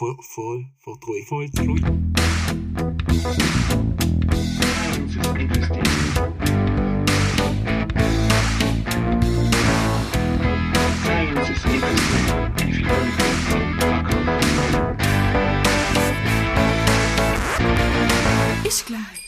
voll, voll, voll treu. Voll treu. Science is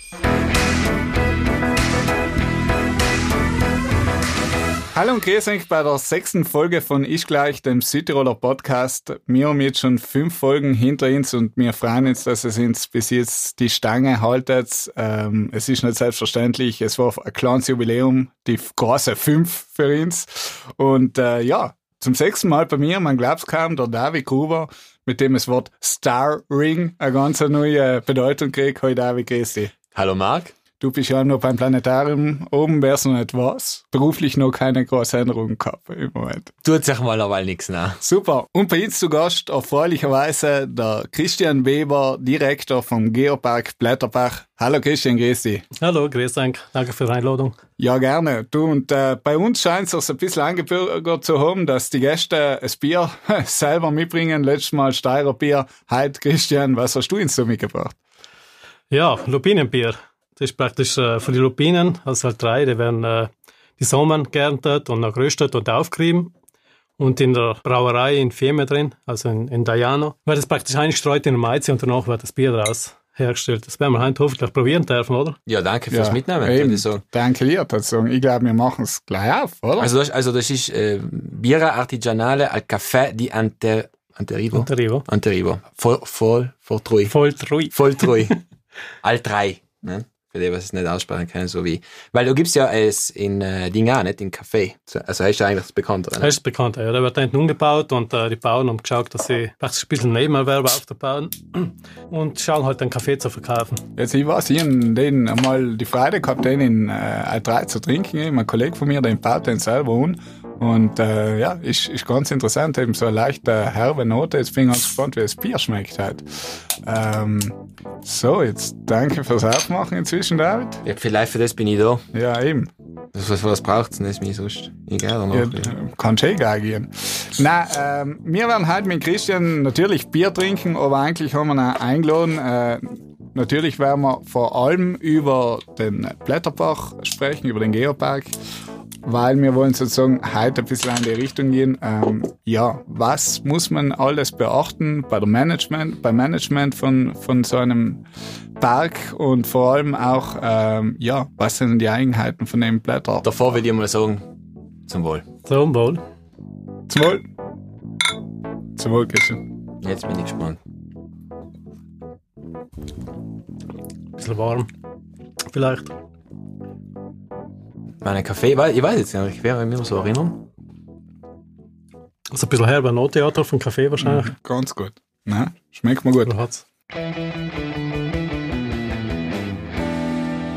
Hallo und grüß euch bei der sechsten Folge von Ich gleich, dem Südtiroler Podcast. Wir haben jetzt schon fünf Folgen hinter uns und wir freuen uns, dass es uns bis jetzt die Stange haltet. Ähm, es ist nicht selbstverständlich, es war ein kleines Jubiläum, die große fünf für uns. Und äh, ja, zum sechsten Mal bei mir, man glaubt's kaum, der David Gruber, mit dem das Wort Star Ring eine ganz neue Bedeutung kriegt. Hallo David, grüß dich. Hallo Marc. Du bist ja noch beim Planetarium oben, wär's noch nicht was. Beruflich noch keine große Änderung gehabt im Moment. Tut sich mal aber nichts nach. Super. Und bei uns zu Gast erfreulicherweise der Christian Weber, Direktor vom Geopark Blätterbach. Hallo Christian, grüß dich. Hallo, grüß euch. Danke für die Einladung. Ja, gerne. Du, und äh, bei uns scheint es ein bisschen eingebürgert zu haben, dass die Gäste das Bier selber mitbringen. Letztes Mal Steirer Bier. Heute, Christian, was hast du uns so mitgebracht? Ja, Lupinenbier. Das ist praktisch äh, von den Lupinen, also halt drei, die werden äh, die Sommer geerntet und dann geröstet und aufgerieben. Und in der Brauerei in Fiemme drin, also in, in Daiano, wird es praktisch eingestreut in der Maize und danach wird das Bier daraus hergestellt. Das werden wir heute hoffentlich probieren dürfen, oder? Ja, danke fürs Mitnehmen. würde eben. ich sagen. Danke dir dazu. Ich glaube, wir machen es gleich auf, oder? Also das, also das ist äh, Birra Artigianale al Café di Ante, Anterivo. Anterivo. Anterivo. Voll, voll, voll treu. Voll treu. Voll treu. al drei. Ne? Für die, was es nicht aussprechen können, so wie. Weil du gibst ja es in äh, Dinga, nicht in Café. Also hast du eigentlich das Bekanntere. Das Ne? ist bekannt. Ja, da wird hinten umgebaut und äh, die Bauern haben geschaut, dass sie praktisch ein bisschen Nebenerwerb aufbauen und schauen halt einen Kaffee zu verkaufen. Jetzt, ich weiß, ich hab den einmal die Freude gehabt, den in äh, A3 zu trinken. Mein Kollege von mir, der baut den selber an. Und äh, ja, ist, ist ganz interessant, eben so eine leichte herbe Note. Jetzt bin ich ganz gespannt, wie das Bier schmeckt halt. Ähm, so, jetzt danke fürs Aufmachen inzwischen, David. Ja, vielleicht für das bin ich da. Ja, eben. Das, was, was braucht's denn? Das mir sonst egal. Ja, danach. kann schon egal gehen. Na, ähm, wir werden heute mit Christian natürlich Bier trinken, aber eigentlich haben wir ihn eingeladen. Äh, natürlich werden wir vor allem über den Blätterbach sprechen, über den Geopark, weil wir wollen sozusagen heute ein bisschen in die Richtung gehen. Ähm, ja, was muss man alles beachten bei der Management, beim Management von, von so einem Park und vor allem auch, ähm, ja, was sind die Eigenheiten von dem Blätter? Davor will ich mal sagen, zum Wohl. Zum Wohl. Zum Wohl. Zum Wohl, Christian. Jetzt bin ich gespannt. Ein bisschen warm. Vielleicht. Meine Kaffee, ich weiß jetzt nicht, ich wäre mir so erinnern. Also ein bisschen herber Note hat er vom Kaffee wahrscheinlich. Ganz gut. Na, schmeckt mir gut. Hat's?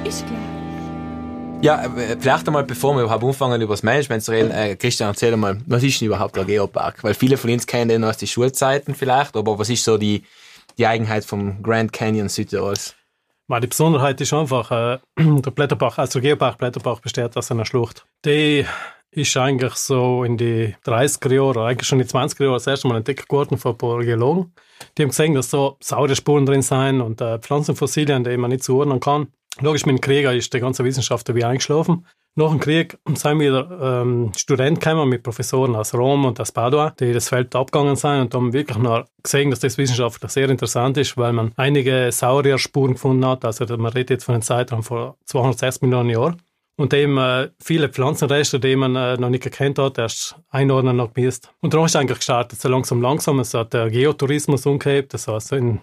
Ist gleich. Ja, äh, vielleicht einmal, bevor wir überhaupt anfangen, über das Management zu reden, äh, Christian, erzähl mal, was ist denn überhaupt der Geopark? Weil viele von uns kennen den aus den Schulzeiten vielleicht, aber was ist so die, die Eigenheit vom Grand Canyon Südtirols? Weil die Besonderheit ist einfach, äh, der Blätterbach, also Geopark Blätterbach besteht aus einer Schlucht. Die ist eigentlich so in die 30er Jahre, eigentlich schon in die 20er Jahre das erste Mal entdeckt worden von ein Geologen. Die haben gesehen, dass so saure Spuren drin sind und äh, Pflanzenfossilien, die man nicht zuordnen kann. Logisch, mit dem Krieg ist die ganze Wissenschaft wie eingeschlafen. Nach dem Krieg sind wieder ähm, Studenten gekommen mit Professoren aus Rom und aus Padua, die das Feld abgegangen sind und haben wirklich noch gesehen, dass das wissenschaftlich sehr interessant ist, weil man einige Saurierspuren gefunden hat. Also man redet jetzt von einem Zeitraum vor 260 Millionen Jahren. Und eben äh, viele Pflanzenreste, die man äh, noch nicht gekannt hat, erst einordnen noch gemisst. Und dann ist eigentlich gestartet, so langsam, langsam. Es hat der Geotourismus umgehebt. Das heißt, in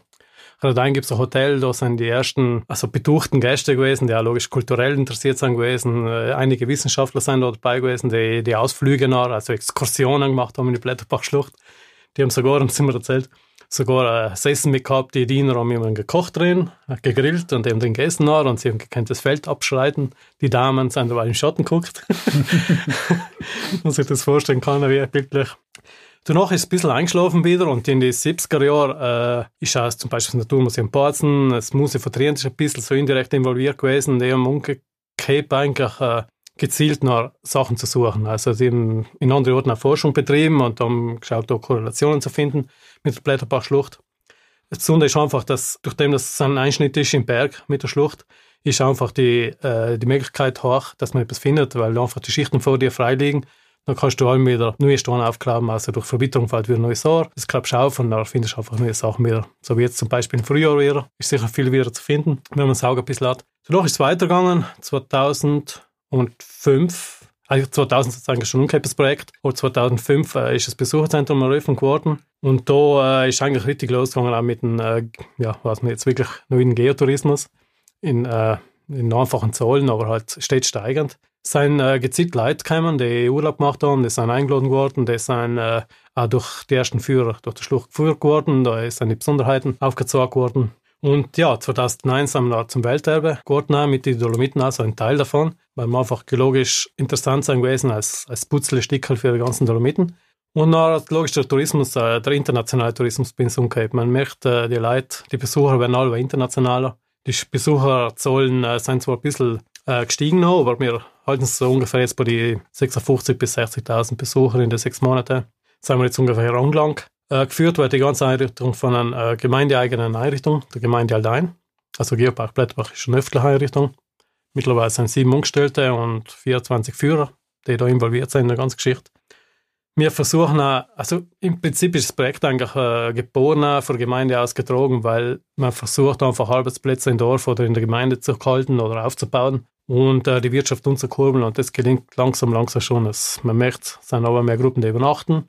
Radein gibt es ein Hotel, da sind die ersten, also betuchten Gäste gewesen, die auch logisch kulturell interessiert sind gewesen. Äh, einige Wissenschaftler sind da dabei gewesen, die die Ausflüge nach, also Exkursionen gemacht haben in die Blätterbachschlucht. Die haben sogar, haben sie mir erzählt, sogar ein Essen mit gehabt, die Diener haben jemanden gekocht drin, äh, gegrillt und haben drin gegessen nach und sie haben gekannt das Feld abschreiten. Die Damen sind dabei im Schatten geguckt. Man sich das vorstellen kann, wie bildlich. Danach ist ein bisschen eingeschlafen wieder und in den 70er Jahren äh, ist auch zum Beispiel das Naturmuseum Borzen, das Museum von Trient ist ein bisschen so indirekt involviert gewesen. Die haben umgekehrt eigentlich äh, gezielt nach Sachen zu suchen. Also sie haben in anderen Orten auch Forschung betrieben und haben geschaut, da Korrelationen zu finden mit der Blätterbachschlucht. Das Besondere ist einfach, dass durch dem, dass es ein Einschnitt ist im Berg mit der Schlucht, ist einfach die, äh, die Möglichkeit hoch, dass man etwas findet, weil einfach die Schichten vor dir frei liegen. Dann kannst du allem wieder neue Steine aufklappen, also durch Verbitterung fällt wieder neues Ohr. Das klappst du auf und dann findest du einfach neue Sachen wieder. So wie jetzt zum Beispiel im Frühjahr wieder. Ist sicher viel wieder zu finden, wenn man das Auge ein bisschen hat. Danach ist es weitergegangen, 2005. Also 2000 ist es eigentlich schon ein umgekehrtes Projekt. Und 2005 äh, ist das Besucherzentrum eröffnet geworden. Und da äh, ist eigentlich richtig losgegangen auch mit dem, äh, ja, was man jetzt wirklich neuen Geotourismus in, äh, in einfachen Zahlen, aber halt stets steigend. Es sind äh, gezielt Leute gekommen, die Urlaub gemacht haben, die sind eingeladen worden, die sind äh, auch durch die ersten Führer durch die Schlucht geführt worden, da sind die Besonderheiten aufgezogen worden. Und ja, 2009 sind wir zum Welterbe geworden, mit den Dolomiten, also ein Teil davon, weil wir einfach geologisch interessant sein gewesen als, als Putzlestickel für die ganzen Dolomiten. Und dann logisch der Tourismus, äh, der internationale Tourismus bin so. Man merkt, äh, die Leute, die Besucher werden alle internationaler. Die Besucherzahlen äh, sind zwar ein bisschen äh, gestiegen aber wir halten es so ungefähr jetzt bei die 56.000 bis 60.000 Besucher in den sechs Monaten. Sind wir jetzt ungefähr angelangt. Äh, geführt wird die ganze Einrichtung von einer äh, gemeindeeigenen Einrichtung, der Gemeinde Aldein. Also Geopark Blätterbach ist eine öffentliche Einrichtung. Mittlerweile sind sieben Angestellte und 24 Führer, die da involviert sind in der ganzen Geschichte. Wir versuchen, auch, also im Prinzip ist das Projekt eigentlich äh, geboren von der Gemeinde aus getragen, weil man versucht einfach Arbeitsplätze im Dorf oder in der Gemeinde zu halten oder aufzubauen und äh, die Wirtschaft umzukurbeln und das gelingt langsam, langsam schon. Es, man merkt, es sind aber mehr Gruppen, die übernachten.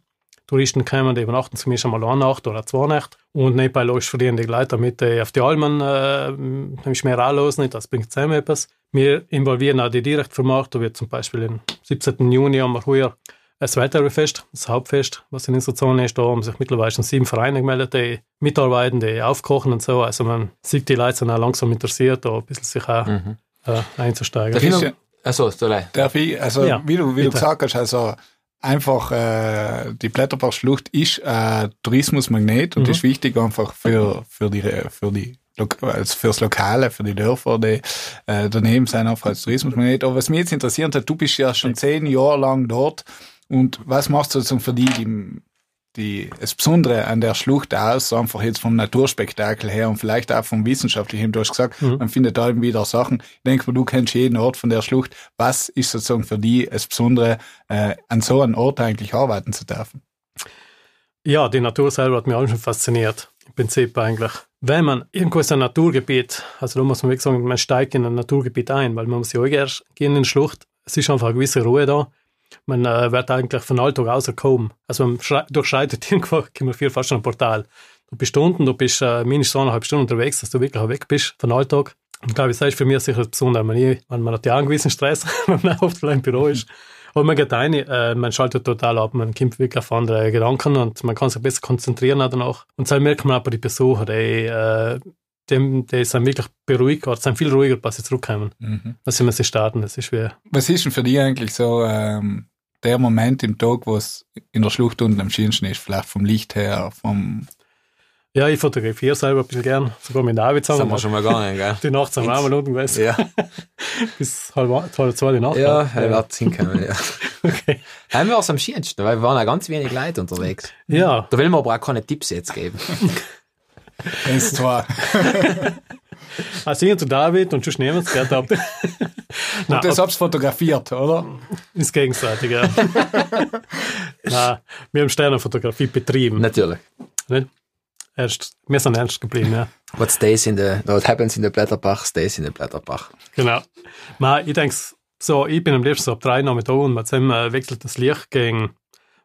Touristen kommen, die übernachten zumindest einmal eine Nacht oder zwei Nächte und nebenbei logisch verdienen die Leute damit die auf die Almen äh, nämlich mehr anlosen, nicht, das bringt zusammen etwas. Wir involvieren auch die Direktvermarkter, wie zum Beispiel am 17. Juni haben wir heuer das Welterbefest, das Hauptfest, was in unserer Zone ist. Da haben sich mittlerweile schon sieben Vereine gemeldet, die mitarbeiten, die aufkochen und so. Also man sieht, die Leute sind auch langsam interessiert, da ein bisschen sich auch Mhm. Äh, einzusteigen. Darf ich noch- Achso, so leid. Darf ich, also Ja, wie du, wie du gesagt hast, also einfach äh, die Blätterbachschlucht ist ein Tourismusmagnet und Mhm. ist wichtig einfach für, für die für die also fürs Lokale, für die Dörfer, die äh, daneben sind einfach als Tourismusmagnet. Aber was mich jetzt interessiert hat, du bist ja schon zehn Jahre lang dort und was machst du sozusagen für die, die, die das Besondere an der Schlucht aus, so einfach jetzt vom Naturspektakel her und vielleicht auch vom Wissenschaftlichen, du hast gesagt, Mhm. man findet da eben wieder Sachen. Ich denke mal, du kennst jeden Ort von der Schlucht. Was ist sozusagen für die das Besondere, äh, an so einem Ort eigentlich arbeiten zu dürfen? Ja, die Natur selber hat mich auch schon fasziniert. Im Prinzip eigentlich. Wenn man irgendwo ist ein Naturgebiet, also da muss man wirklich sagen, man steigt in ein Naturgebiet ein, weil man muss ja auch erst gehen in die Schlucht. Es ist einfach eine gewisse Ruhe da. Man äh, wird eigentlich von Alltag rausgekommen. Also man schrei- durchschreitet irgendwo, kommt man viel fast schon ein Portal. Du bist unten, du bist äh, mindestens eineinhalb Stunden unterwegs, dass du wirklich weg bist von Alltag. Und glaube ich, das ist für mich sicher das Besondere. Man, nie- man, man hat ja auch einen gewissen Stress, wenn man oft im Büro ist. Aber man geht rein, äh, man schaltet total ab, man kommt wirklich auf andere Gedanken und man kann sich besser konzentrieren auch danach. Und das merkt man auch bei den Besuchern, die, äh, die, die sind wirklich beruhigt, oder sind viel ruhiger, als sie zurückkommen. Mhm. Als wenn sie starten, das ist wie, Was ist denn für dich eigentlich so ähm, der Moment im Tag, wo es in der Schlucht unten am schönsten ist? Vielleicht vom Licht her, vom ja, ich fotografiere selber ein bisschen gern, sogar mit David Das haben wir zusammen. schon mal gegangen, gell? Die Nacht sind wir auch mal unten gewesen, Ja, bis halb, halb zwei die Nacht. ja, ja. er wird hinkommen, ja. Okay. Haben wir es am schönsten, weil wir waren ja ganz wenig Leute unterwegs. Ja, Da will man aber auch keine Tipps jetzt geben. eins, zwei. also ich und der David und schon nehmen es ab. Nein, Und das hab's fotografiert, oder? ins Gegenseitige. Nein, wir haben Sternenfotografie betrieben. Natürlich. Nicht? Ernst, wir sind ernst geblieben, ja. What stays in the, what happens in the Blätterbach, stays in the Blätterbach. Genau. Man, ich denke, so, ich bin am liebsten so ab drei Uhr da und man zusammen äh, wechselt das Licht gegen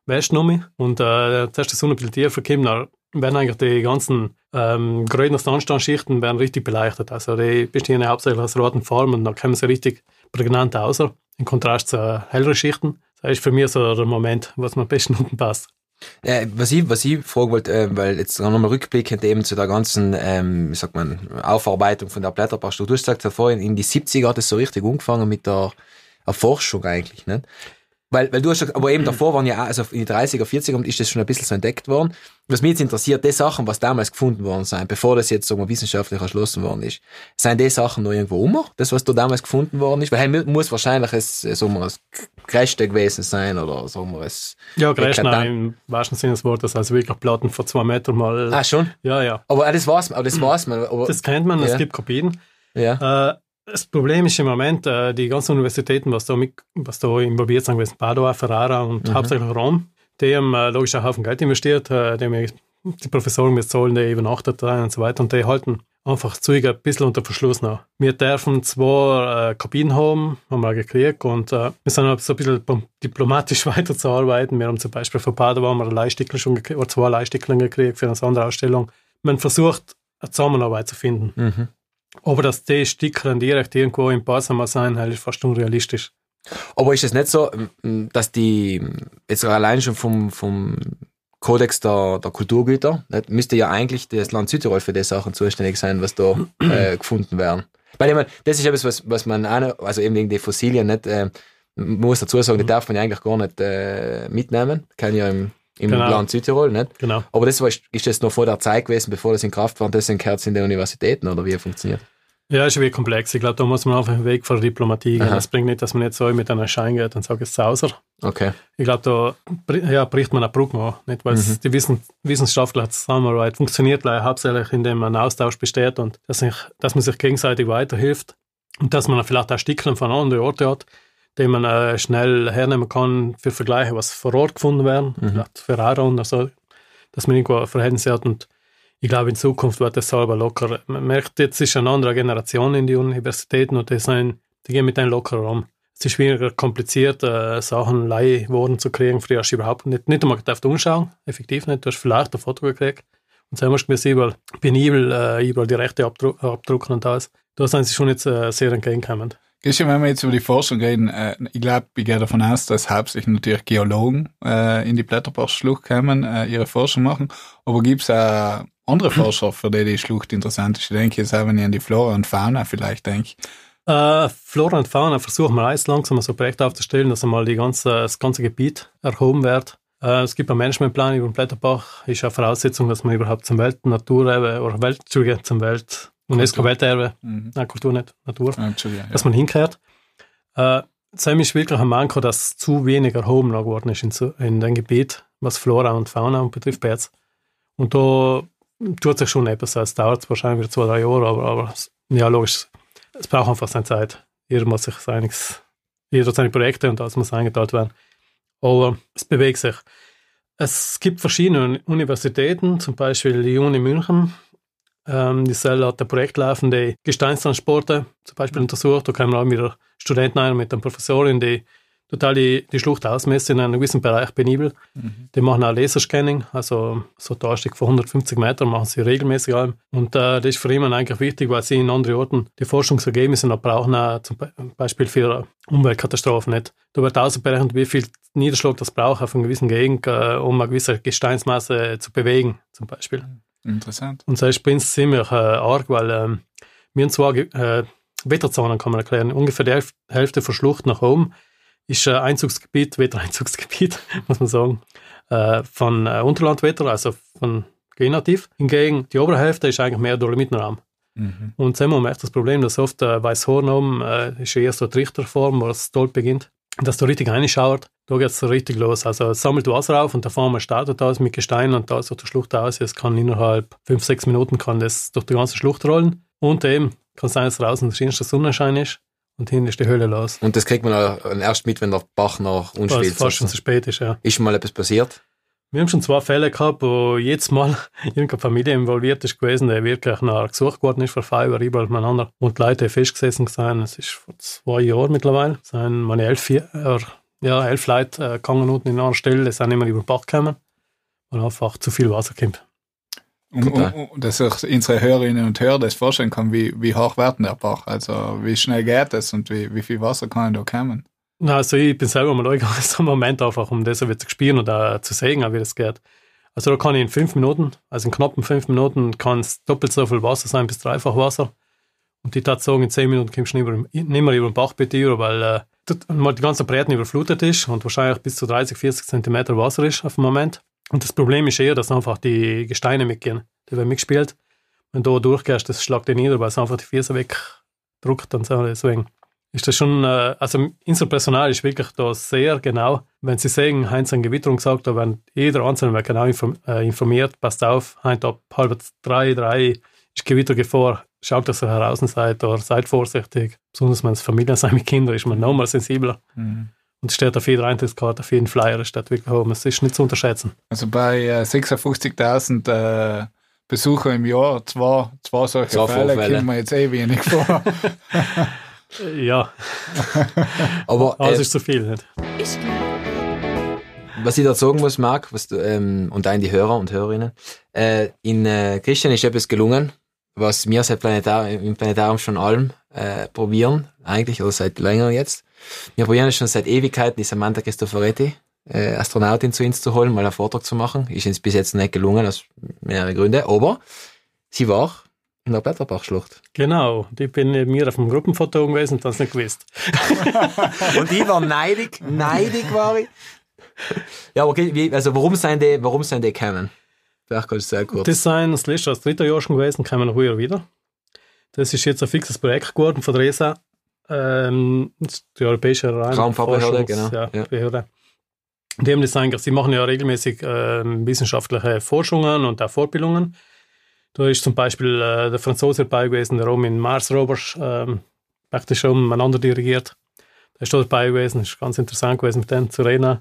Westen mich. und äh, zuerst die Sonne ein bisschen tiefer kommt, dann werden eigentlich die ganzen ähm, grünen Sandsteinschichten werden richtig beleuchtet. Also die bestehen ja hauptsächlich aus roten Farben und dann kommen sie richtig prägnant aus, im Kontrast zu äh, helleren Schichten. Das ist für mich so der Moment, was mir am besten unten passt. Äh, was ich, was ich fragen wollte, äh, weil jetzt nochmal rückblickend eben zu der ganzen, ähm, wie sagt Aufarbeitung von der Blätterbachstuhl. Du hast gesagt, vorhin in die 70er hat es so richtig angefangen mit der Erforschung eigentlich, ne? Weil, weil du hast, ja- aber eben davor waren ja, auch- also in die 30er, 40er ist das schon ein bisschen so entdeckt worden. Was mich jetzt interessiert, die Sachen, was damals gefunden worden sind, bevor das jetzt sagen wir, wissenschaftlich erschlossen worden ist, sind die Sachen noch irgendwo um? Das, was da damals gefunden worden ist? Weil hey, muss wahrscheinlich es, äh, sagen wir, das Größte gewesen sein oder sagen wir es. Ja, Eklatant. im wahrsten Sinne des Wortes, also wirklich Platten von zwei Metern mal. Ah, schon? Ja, ja. Aber das man, aber das man. Aber, Das kennt man, es Ja. gibt Kopien. ja. Äh, das Problem ist im Moment, äh, die ganzen Universitäten, was da, mit, was da involviert sind, gewesen, Padua, Ferrara und Mhm. hauptsächlich Rom, die haben äh, logisch einen Haufen Geld investiert, äh, die haben die Professoren mit zahlen, die übernachtet rein und so weiter und die halten einfach Zeug ein bisschen unter Verschluss noch. Wir dürfen zwei äh, Kopien haben, haben wir gekriegt und äh, wir sind auch so ein bisschen diplomatisch weiterzuarbeiten. Wir haben zum Beispiel von Padua haben wir ein Leihstückchen schon gekriegt, oder zwei Leihstückchen gekriegt für eine Sonderausstellung. Man versucht, eine Zusammenarbeit zu finden. Mhm. Aber dass die Sticker direkt irgendwo im Passama sein, halt ist fast unrealistisch. Aber ist es nicht so, m, dass die, jetzt allein schon vom, vom Kodex der, der Kulturgüter, müsste ja eigentlich das Land Südtirol für die Sachen zuständig sein, was da äh, gefunden werden. Weil ich meine, das ist etwas, was, was man auch also eben wegen die Fossilien nicht, äh, man muss dazu sagen, die darf man ja eigentlich gar nicht äh, mitnehmen, kann ja im, im Genau. Land Südtirol, nicht? Genau. Aber das war, ist das noch vor der Zeit gewesen, bevor das in Kraft war, gehört es in die Universitäten, oder wie funktioniert? Ja, ist wirklich komplex. Ich glaube, da muss man einfach einen Weg von der Diplomatie gehen. Aha. Das bringt nicht, dass man jetzt so mit einem Schein geht und sagt, es ist außer. Okay. Ich glaube, da ja, bricht man eine Brücke an. Nicht? Weil es die Wissen, wissenschaftliche Zusammenarbeit funktioniert leider hauptsächlich, indem ein Austausch besteht und dass, sich, dass man sich gegenseitig weiterhilft und dass man vielleicht auch Stickeln von anderen Orten hat, die man äh, schnell hernehmen kann für Vergleiche, was vor Ort gefunden werden, vielleicht Ferrara und so, dass man irgendwo Verhältnisse hat und ich glaube, in Zukunft wird das selber locker. Man merkt, jetzt ist eine andere Generation in die Universitäten und die, sind, die gehen mit denen locker um. Es ist schwieriger, kompliziert, äh, Sachen Leihworden zu kriegen. Früher hast du überhaupt nicht, nicht einmal gedacht umschauen, effektiv nicht. Du hast vielleicht ein Foto gekriegt und dann musst du mir überall penibel äh, überall die Rechte abdru abdrucken und alles. Da sind sie schon jetzt äh, sehr entgegenkommend. Christian, wenn wir jetzt über die Forschung reden, äh, ich glaube, ich gehe davon aus, dass hauptsächlich natürlich Geologen äh, in die Blätterbachschlucht kommen, äh, ihre Forschung machen. Aber gibt es auch andere Forscher, für die die Schlucht interessant ist? Ich denke jetzt auch, wenn ich an die Flora und Fauna vielleicht denke. Äh, Flora und Fauna versuchen wir alles langsam so ein Projekt aufzustellen, dass einmal die ganze, das ganze Gebiet erhoben wird. Äh, es gibt einen Managementplan über den Blätterbach, ist eine Voraussetzung, dass man überhaupt zum Weltnaturerbe oder Welt, zum Welt, UNESCO-Welterbe, Mhm. nein, Kultur nicht, Natur, Ah, ja. dass man hinkehrt. Äh, Sam ist wirklich ein Manko, dass zu wenig erhoben geworden ist in, so- in dem Gebiet, was Flora und Fauna betrifft bei jetzt. Und da tut sich schon etwas. Es dauert wahrscheinlich wieder zwei, drei Jahre, aber, aber es- ja, logisch, es braucht einfach seine Zeit. Jeder muss sich seiniges, jeder hat seine Projekte und alles muss eingeteilt werden. Aber es bewegt sich. Es gibt verschiedene Universitäten, zum Beispiel die Uni München, ähm, die Cell hat ein Projekt laufen, die Gesteinstransporte zum Beispiel untersucht. Da kommen auch wieder Studenten ein mit einer Professorin, die total die, die Schlucht ausmessen in einem gewissen Bereich penibel. Die machen auch Laserscanning, also so ein Anstieg von 150 Metern machen sie regelmäßig an. Und äh, das ist für ihn eigentlich wichtig, weil sie in anderen Orten die Forschungsergebnisse noch brauchen, auch zum Be Beispiel für Umweltkatastrophen. Nicht? Da wird ausberechnet, wie viel Niederschlag das braucht auf einer gewissen Gegend, äh, um eine gewisse Gesteinsmasse zu bewegen, zum Beispiel. Interessant. Und das ist bei uns ziemlich äh, arg, weil ähm, wir haben zwei äh, Wetterzonen, kann man erklären. Ungefähr die Hälf- Hälfte von Schlucht nach oben ist äh, Einzugsgebiet, Wettereinzugsgebiet, muss man sagen, äh, von äh, Unterlandwetter, also von Genativ. Hingegen die obere Hälfte ist eigentlich mehr Dolomitenraum. Mhm. Und haben wir echt das Problem, dass oft äh, Weißhorn oben äh, ist erst so die Trichterform, wo es dort beginnt. Dass da richtig reinschaut, da geht es so richtig los. Also sammelt Wasser auf und der Farmer startet aus mit Gestein und da so die Schlucht aus. Es kann innerhalb fünf, sechs Minuten kann das durch die ganze Schlucht rollen. Und eben kann sein, dass draußen der schönste Sonnenschein ist und hinten ist die Höhle los. Und das kriegt man auch erst mit, wenn der Bach noch es unschwillt. fast schon zu spät ist, ja. Ist schon mal etwas passiert? Wir haben schon zwei Fälle gehabt, wo jedes Mal irgendeine Familie involviert ist gewesen, der wirklich nach gesucht worden ist, vor Feuer, überall miteinander. Und die Leute festgesessen sind, es ist vor zwei Jahren mittlerweile, sind meine elf, äh, ja, elf Leute äh, gegangen unten in einer Stelle, die sind immer über den Bach gekommen, weil einfach zu viel Wasser kommt. Und, und, und dass sich unsere Hörerinnen und Hörer das vorstellen kann, wie, wie hoch wird der Bach? Also wie schnell geht es und wie, wie viel Wasser kann da kommen? Na, Also ich bin selber mal angegangen, so einen Moment einfach, um das zu spielen und auch zu sehen, wie das geht. Also da kann ich in fünf Minuten, also in knappen fünf Minuten, kann es doppelt so viel Wasser sein, bis dreifach Wasser. Und die tat sagen, in zehn Minuten kommst du nicht mehr, über den Bach bei dir, weil äh, die ganze Breite überflutet ist und wahrscheinlich bis zu 30, 40 Zentimeter Wasser ist auf dem Moment. Und das Problem ist eher, dass einfach die Gesteine mitgehen. Die werden mitgespielt. Wenn du da durchgehst, das schlägt dich nieder, weil es einfach die Füße wegdruckt und so. Deswegen ist das schon, äh, also unser Personal ist wirklich da sehr genau. Wenn sie sagen, Heinz ein Gewitterung gesagt, da werden jeder Einzelne wird genau äh, informiert, passt auf, Heinz ab halb drei, drei ist Gewittergefahr, schaut, dass ihr heraus seid oder seid vorsichtig. Besonders wenn es Familie sein mit Kindern ist man nochmal sensibler. Mhm. Und es steht auf jeder Eintrittskarte, auf jeden Flyer, es steht wirklich oben. Es ist nicht zu unterschätzen. Also bei äh, 56.000 äh, Besucher im Jahr, zwei, zwei solche Zwei Fälle, Vorfälle. kommen mir jetzt eh wenig vor. Ja, Aber aber es äh, ist zu viel. Nicht? Ist klar. was ich da sagen muss, Marc, was du, ähm, und auch die Hörer und Hörerinnen, äh, in äh, Christian ist etwas gelungen, was wir seit Planetar im Planetarium schon allem äh, probieren, eigentlich, oder seit länger jetzt. Wir probieren es schon seit Ewigkeiten, die Samantha Cristoforetti, äh, Astronautin zu uns zu holen, mal einen Vortrag zu machen. Ist uns bis jetzt nicht gelungen, aus mehreren Gründen, aber sie war in der Blätterbachschlucht. Genau, ich bin neben mir auf dem Gruppenfoto gewesen und das nicht gewusst. Und ich war neidig, neidig war ich. Ja, okay, wie, also warum sind die, warum sind die gekommen? Vielleicht kannst du sehr kurz. Das sind das letzte, das dritte Jahr schon gewesen, kommen wir noch heuer wieder. Das ist jetzt ein fixes Projekt geworden von der ESA. Ähm, die Europäische Raum- Raumfahrtbehörde, genau, Ja, ja. Behörde. Die haben das eigentlich, sie machen ja regelmäßig ähm, wissenschaftliche Forschungen und auch Fortbildungen. Da ist zum Beispiel äh, der Franzose dabei gewesen, der Roman Mars Rovers, ähm, praktisch umeinander dirigiert. Der ist da dabei gewesen, ist ganz interessant gewesen, mit denen zu reden.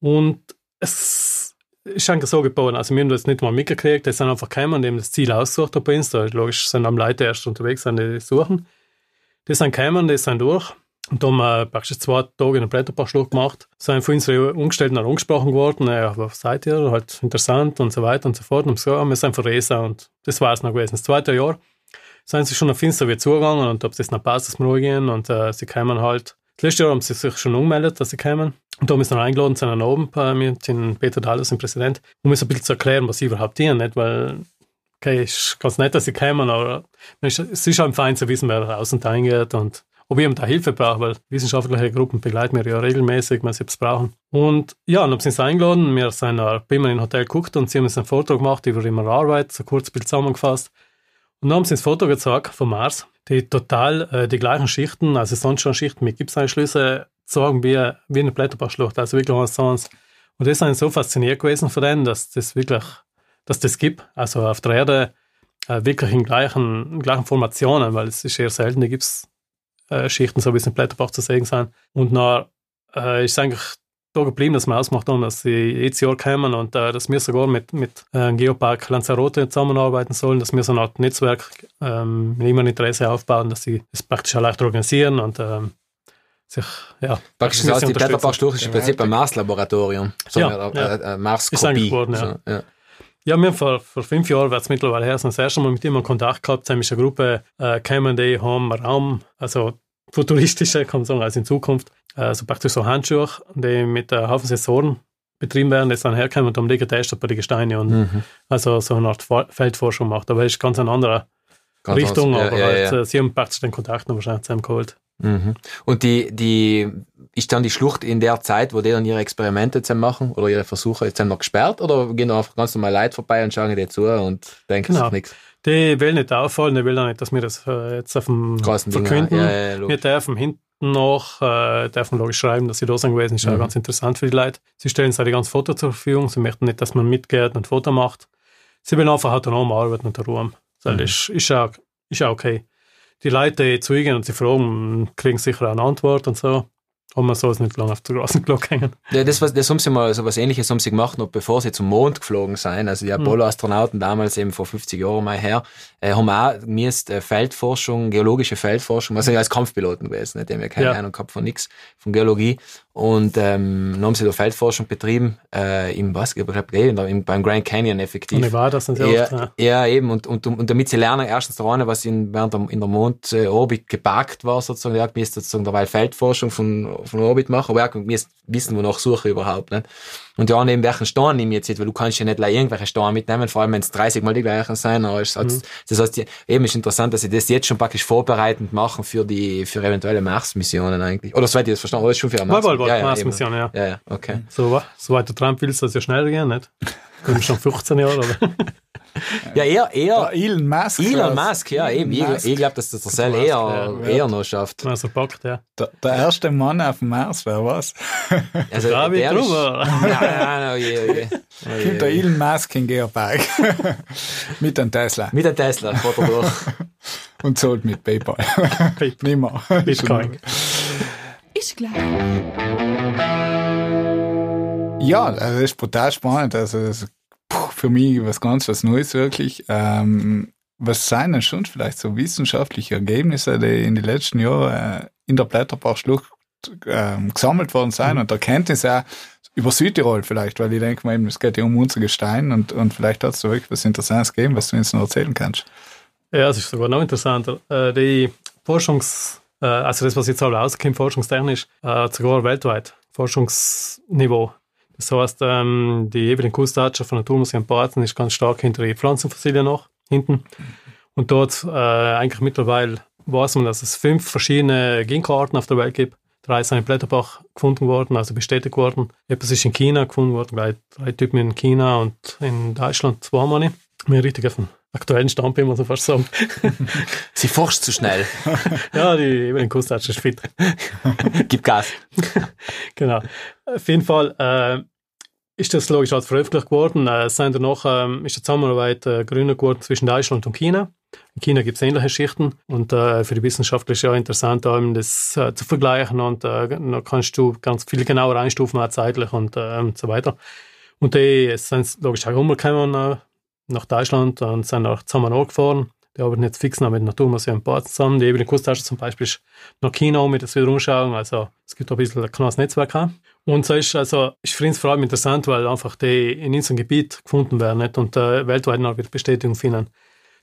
Und es ist eigentlich so gebaut. Also, wir haben das nicht mal mitgekriegt. Die sind einfach und haben das Ziel ausgesucht bei uns. Da, logisch sind am Leute erst unterwegs, sind die suchen. Die sind gekommen, die sind durch. Und da haben wir praktisch zwei Tage in der Blätterbachschlucht gemacht. Sind von unseren Umgestellten angesprochen worden. Ja, was seid ihr? Halt interessant und so weiter und so fort. Und so, wir sind von Resa und das war es noch gewesen. Das zweite Jahr sind sie schon auf Finster wieder zugegangen und ob das noch passt, dass wir gehen. Und äh, sie kamen halt. Das letzte Jahr haben sie sich schon angemeldet, dass sie kamen. Und da haben wir dann eingeladen, sind dann oben bei mir, den Peter Dallas, den Präsident, um uns ein bisschen zu erklären, was sie überhaupt tun. Nicht? Weil, okay, ist ganz nett, dass sie kommen, aber es ist halt fein zu wissen, wer raus und eingeht und ob jemand da Hilfe braucht, weil wissenschaftliche Gruppen begleiten wir ja regelmäßig, wenn sie es brauchen. Und ja, dann haben sie uns eingeladen, wir sind bei mir im Hotel geguckt und sie haben uns einen Foto gemacht über ihre Arbeit, so kurzes Bild zusammengefasst. Und dann haben sie ein Foto gezeigt vom Mars, die total äh, die gleichen Schichten, also sonst schon Schichten mit Gipseinschlüsse, zeigen wie, wie eine Blätterbachschlucht, also wirklich zu eins. Und das sind so fasziniert gewesen von denen, dass das wirklich, dass das gibt, also auf der Erde äh, wirklich in gleichen, in gleichen Formationen, weil es ist eher selten, da gibt es äh, Schichten, so wie es in Blätterbach zu sehen sind. Und dann äh, ist es eigentlich da geblieben, dass wir ausgemacht haben, dass sie jedes Jahr kommen und äh, dass wir sogar mit, mit äh, Geopark Lanzarote zusammenarbeiten sollen, dass wir so eine Art Netzwerk ähm, mit immer Interesse aufbauen, dass sie es praktisch auch leicht organisieren und ähm, sich, ja, Praktisch das sie heißt, die. Blätterbachschlucht ist im Prinzip ein Mars-Laboratorium. So Ja, eine, ja. äh, äh, Ist Mars-Kopie. geworden, ja. So, ja. Ja, wir haben vor, vor fünf Jahren, wird es mittlerweile her, das erste Mal mit ihm in Kontakt gehabt, sind wir eine Gruppe äh, die haben einen Raum, also futuristische, kann man sagen, als in Zukunft, äh, so praktisch so Handschuhe, die mit äh, Haufen Sensoren betrieben werden, die sind hergekommen und haben die getestet bei den Gesteinen und Mhm. also so eine Art Feldforschung gemacht, aber es ist ganz eine andere Ganz Richtung, aber Ja, ja, halt, ja. Äh, sie haben praktisch den Kontakt noch wahrscheinlich zusammengeholt. Mhm. Und die, die, ist dann die Schlucht in der Zeit, wo die dann ihre Experimente zusammen machen oder ihre Versuche jetzt noch gesperrt oder gehen da einfach ganz normal Leute vorbei und schauen dir zu und denken Genau. sich nichts? Die will nicht auffallen, die will auch nicht, dass wir das äh, jetzt auf dem Großen verkünden. ja, ja, ja, Wir dürfen hinten noch, äh, dürfen logisch schreiben, dass sie da sind gewesen. Ist ja Mhm. ganz interessant für die Leute. Sie stellen sich die ganze Foto zur Verfügung. Sie möchten nicht, dass man mitgeht und ein Foto macht. Sie wollen einfach autonom arbeiten und Ruhe. Das Mhm. ist, ist, auch, ist auch okay. Die Leute, und sie fragen, kriegen sicher eine Antwort und so. Aber man soll es nicht lange auf der großen Glocke hängen. Ja, das, was, das haben sie mal, so was ähnliches haben sie gemacht, noch bevor sie zum Mond geflogen sind. Also Hm. die Apollo-Astronauten damals eben vor 50 Jahren mal her, äh, haben auch gemisst äh, Feldforschung, geologische Feldforschung, was ja als Kampfpiloten gewesen, nicht? die haben ja keine Ja. Ahnung gehabt von nix, von Geologie. Und ähm, dann haben sie da Feldforschung betrieben, äh, im was, ich glaube, im- beim Grand Canyon effektiv. Und das sind sie oft. Ja, Ja. ja, eben. Und, und, und damit sie lernen, erstens daran, was in, während der, in der Mondorbit geparkt war, sozusagen, ja, gemäß sozusagen derweil Feldforschung von von Orbit machen, aber wir wissen, wonach suche ich überhaupt, nicht? Und ja, neben welchen Stein nehme ich jetzt, nicht, weil du kannst ja nicht gleich irgendwelche Steine mitnehmen, vor allem wenn es 30 Mal die gleichen sein, aber es, Mhm. das heißt, eben ist interessant, dass sie das jetzt schon praktisch vorbereitend machen für die, für eventuelle Mars-Missionen eigentlich. Oder soweit ich das verstanden, ist schon für eine mal, ja, ja, Mars-Mission, ja. Ja, ja, okay. So, wa- so weit der Trump will, soll es ja schneller gehen, nicht? Können schon 15 Jahre, aber. Ja, eher, eher, Elon Musk. Elon Musk, ja, eben. Ich, Musk. ich glaube, dass das der Cell eher, ja. eher noch schafft. Also packt, ja. Der, der erste Mann auf dem Mars, wer was? Also, David der ist- Gruber. Ja, ja, oh je, oh je. Oh je, Kommt der oh. Elon Musk in Georberg. Mit einem Tesla. Mit der Tesla, fährt er durch. Und zahlt mit PayPal. Nimmer. Bitcoin. Ist klar. Ja, also das ist brutal spannend. Also das ist für mich was ganz was Neues wirklich. Ähm, was seien denn schon vielleicht so wissenschaftliche Ergebnisse, die in den letzten Jahren äh, in der Blätterbachschlucht ähm, gesammelt worden sind und Erkenntnisse auch über Südtirol vielleicht, weil ich denke mal eben, es geht ja um unser Gestein und, und vielleicht hat es da wirklich was Interessantes gegeben, was du uns noch erzählen kannst. Ja, es ist sogar noch interessanter. Äh, die Forschungs, äh, also das, was jetzt alle rauskommt, forschungstechnisch, äh, sogar weltweit, Forschungsniveau. Das heißt, ähm, die jeweiligen Kursdaten von Naturmuseum Barzen ist ganz stark hinter die Pflanzenfossilien noch, hinten. Und dort äh, eigentlich mittlerweile weiß man, dass es fünf verschiedene Ginkgoarten auf der Welt gibt. Drei sind in Blätterbach gefunden worden, also bestätigt worden. Etwas ist in China gefunden worden, gleich drei Typen in China und in Deutschland zweimal. Mir richtig dem aktuellen Stand bin, muss man fast sagen. Sie forscht zu schnell. Ja, die jeweiligen Kursdatschen ist fit. Gib Gas. genau. Auf jeden Fall äh, ist das logisch als veröffentlicht worden. Äh, es sind danach ähm, ist die Zusammenarbeit äh, gegründet worden zwischen Deutschland und China. In China gibt es ähnliche Schichten und äh, für die Wissenschaftler ist ja interessant, ähm, das äh, zu vergleichen und äh, dann kannst du ganz viel genauer einstufen, auch zeitlich und, äh, so weiter. Und die sind logisch auch umgekommen äh, nach Deutschland und sind auch zusammen angefahren. Die arbeiten jetzt fix noch mit dem Naturmuseum Bad zusammen. Die ebene Kurstasche zum Beispiel ist nach China, um das wieder umschauen. Also es gibt ein bisschen ein kleines Netzwerk auch. Und so ist also ist für uns vor allem interessant, weil einfach die in unserem Gebiet gefunden werden nicht? und äh, weltweit noch wieder Bestätigung finden.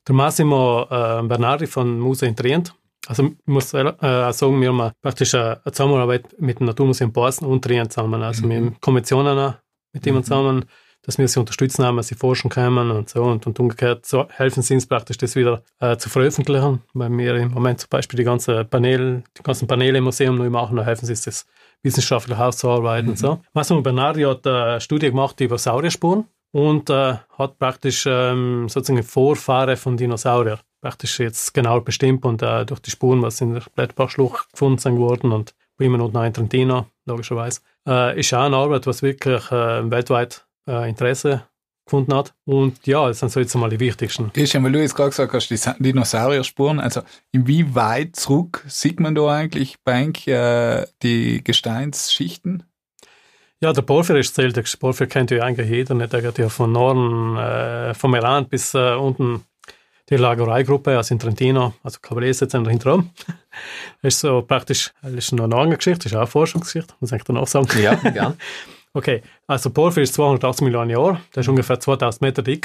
Der Massimo äh, Bernardi von Museo in Trient, also ich muss äh, sagen, wir haben praktisch eine, Zusammenarbeit mit dem Naturmuseum Borsen und Trient zusammen. Also wir haben Konventionen mit ihm zusammen, dass wir sie unterstützen haben, dass sie forschen können und so. Und, und umgekehrt so helfen sie uns praktisch das wieder äh, zu veröffentlichen, weil wir im Moment zum Beispiel die ganzen Paneele, die ganzen Paneele im Museum neu machen, da helfen sie uns das wissenschaftlich auszuarbeiten und so. Massimo Bernardi hat eine Studie gemacht über Saurierspuren und äh, hat praktisch ähm, sozusagen Vorfahre von Dinosaurier praktisch jetzt genau bestimmt und äh, durch die Spuren, was in der Blätterbachschlucht gefunden sind worden und bei ihm und noch in Trentino, logischerweise, äh, ist auch eine Arbeit, was wirklich äh, weltweit äh, Interesse gefunden hat. Und ja, das sind so jetzt einmal die wichtigsten. Christian, weil du jetzt gerade gesagt hast, die Sa- Dinosaurierspuren, also inwieweit zurück sieht man da eigentlich bei euch, äh, die Gesteinsschichten? Ja, der Porphyr ist zählt. Der Porphyr kennt ja eigentlich jeder. Nicht? Der geht ja von Norden, äh, vom Iran bis äh, unten die Lagereigruppe, also in Trentino, also Cabrese sind dahinter rum. Das ist so praktisch, das ist noch eine andere Geschichte, das ist auch eine Forschungsgeschichte, muss ich danach sagen. Ja, gern. Okay, also Porphyr ist 280 Millionen Jahre, der ist ungefähr 2000 Meter dick,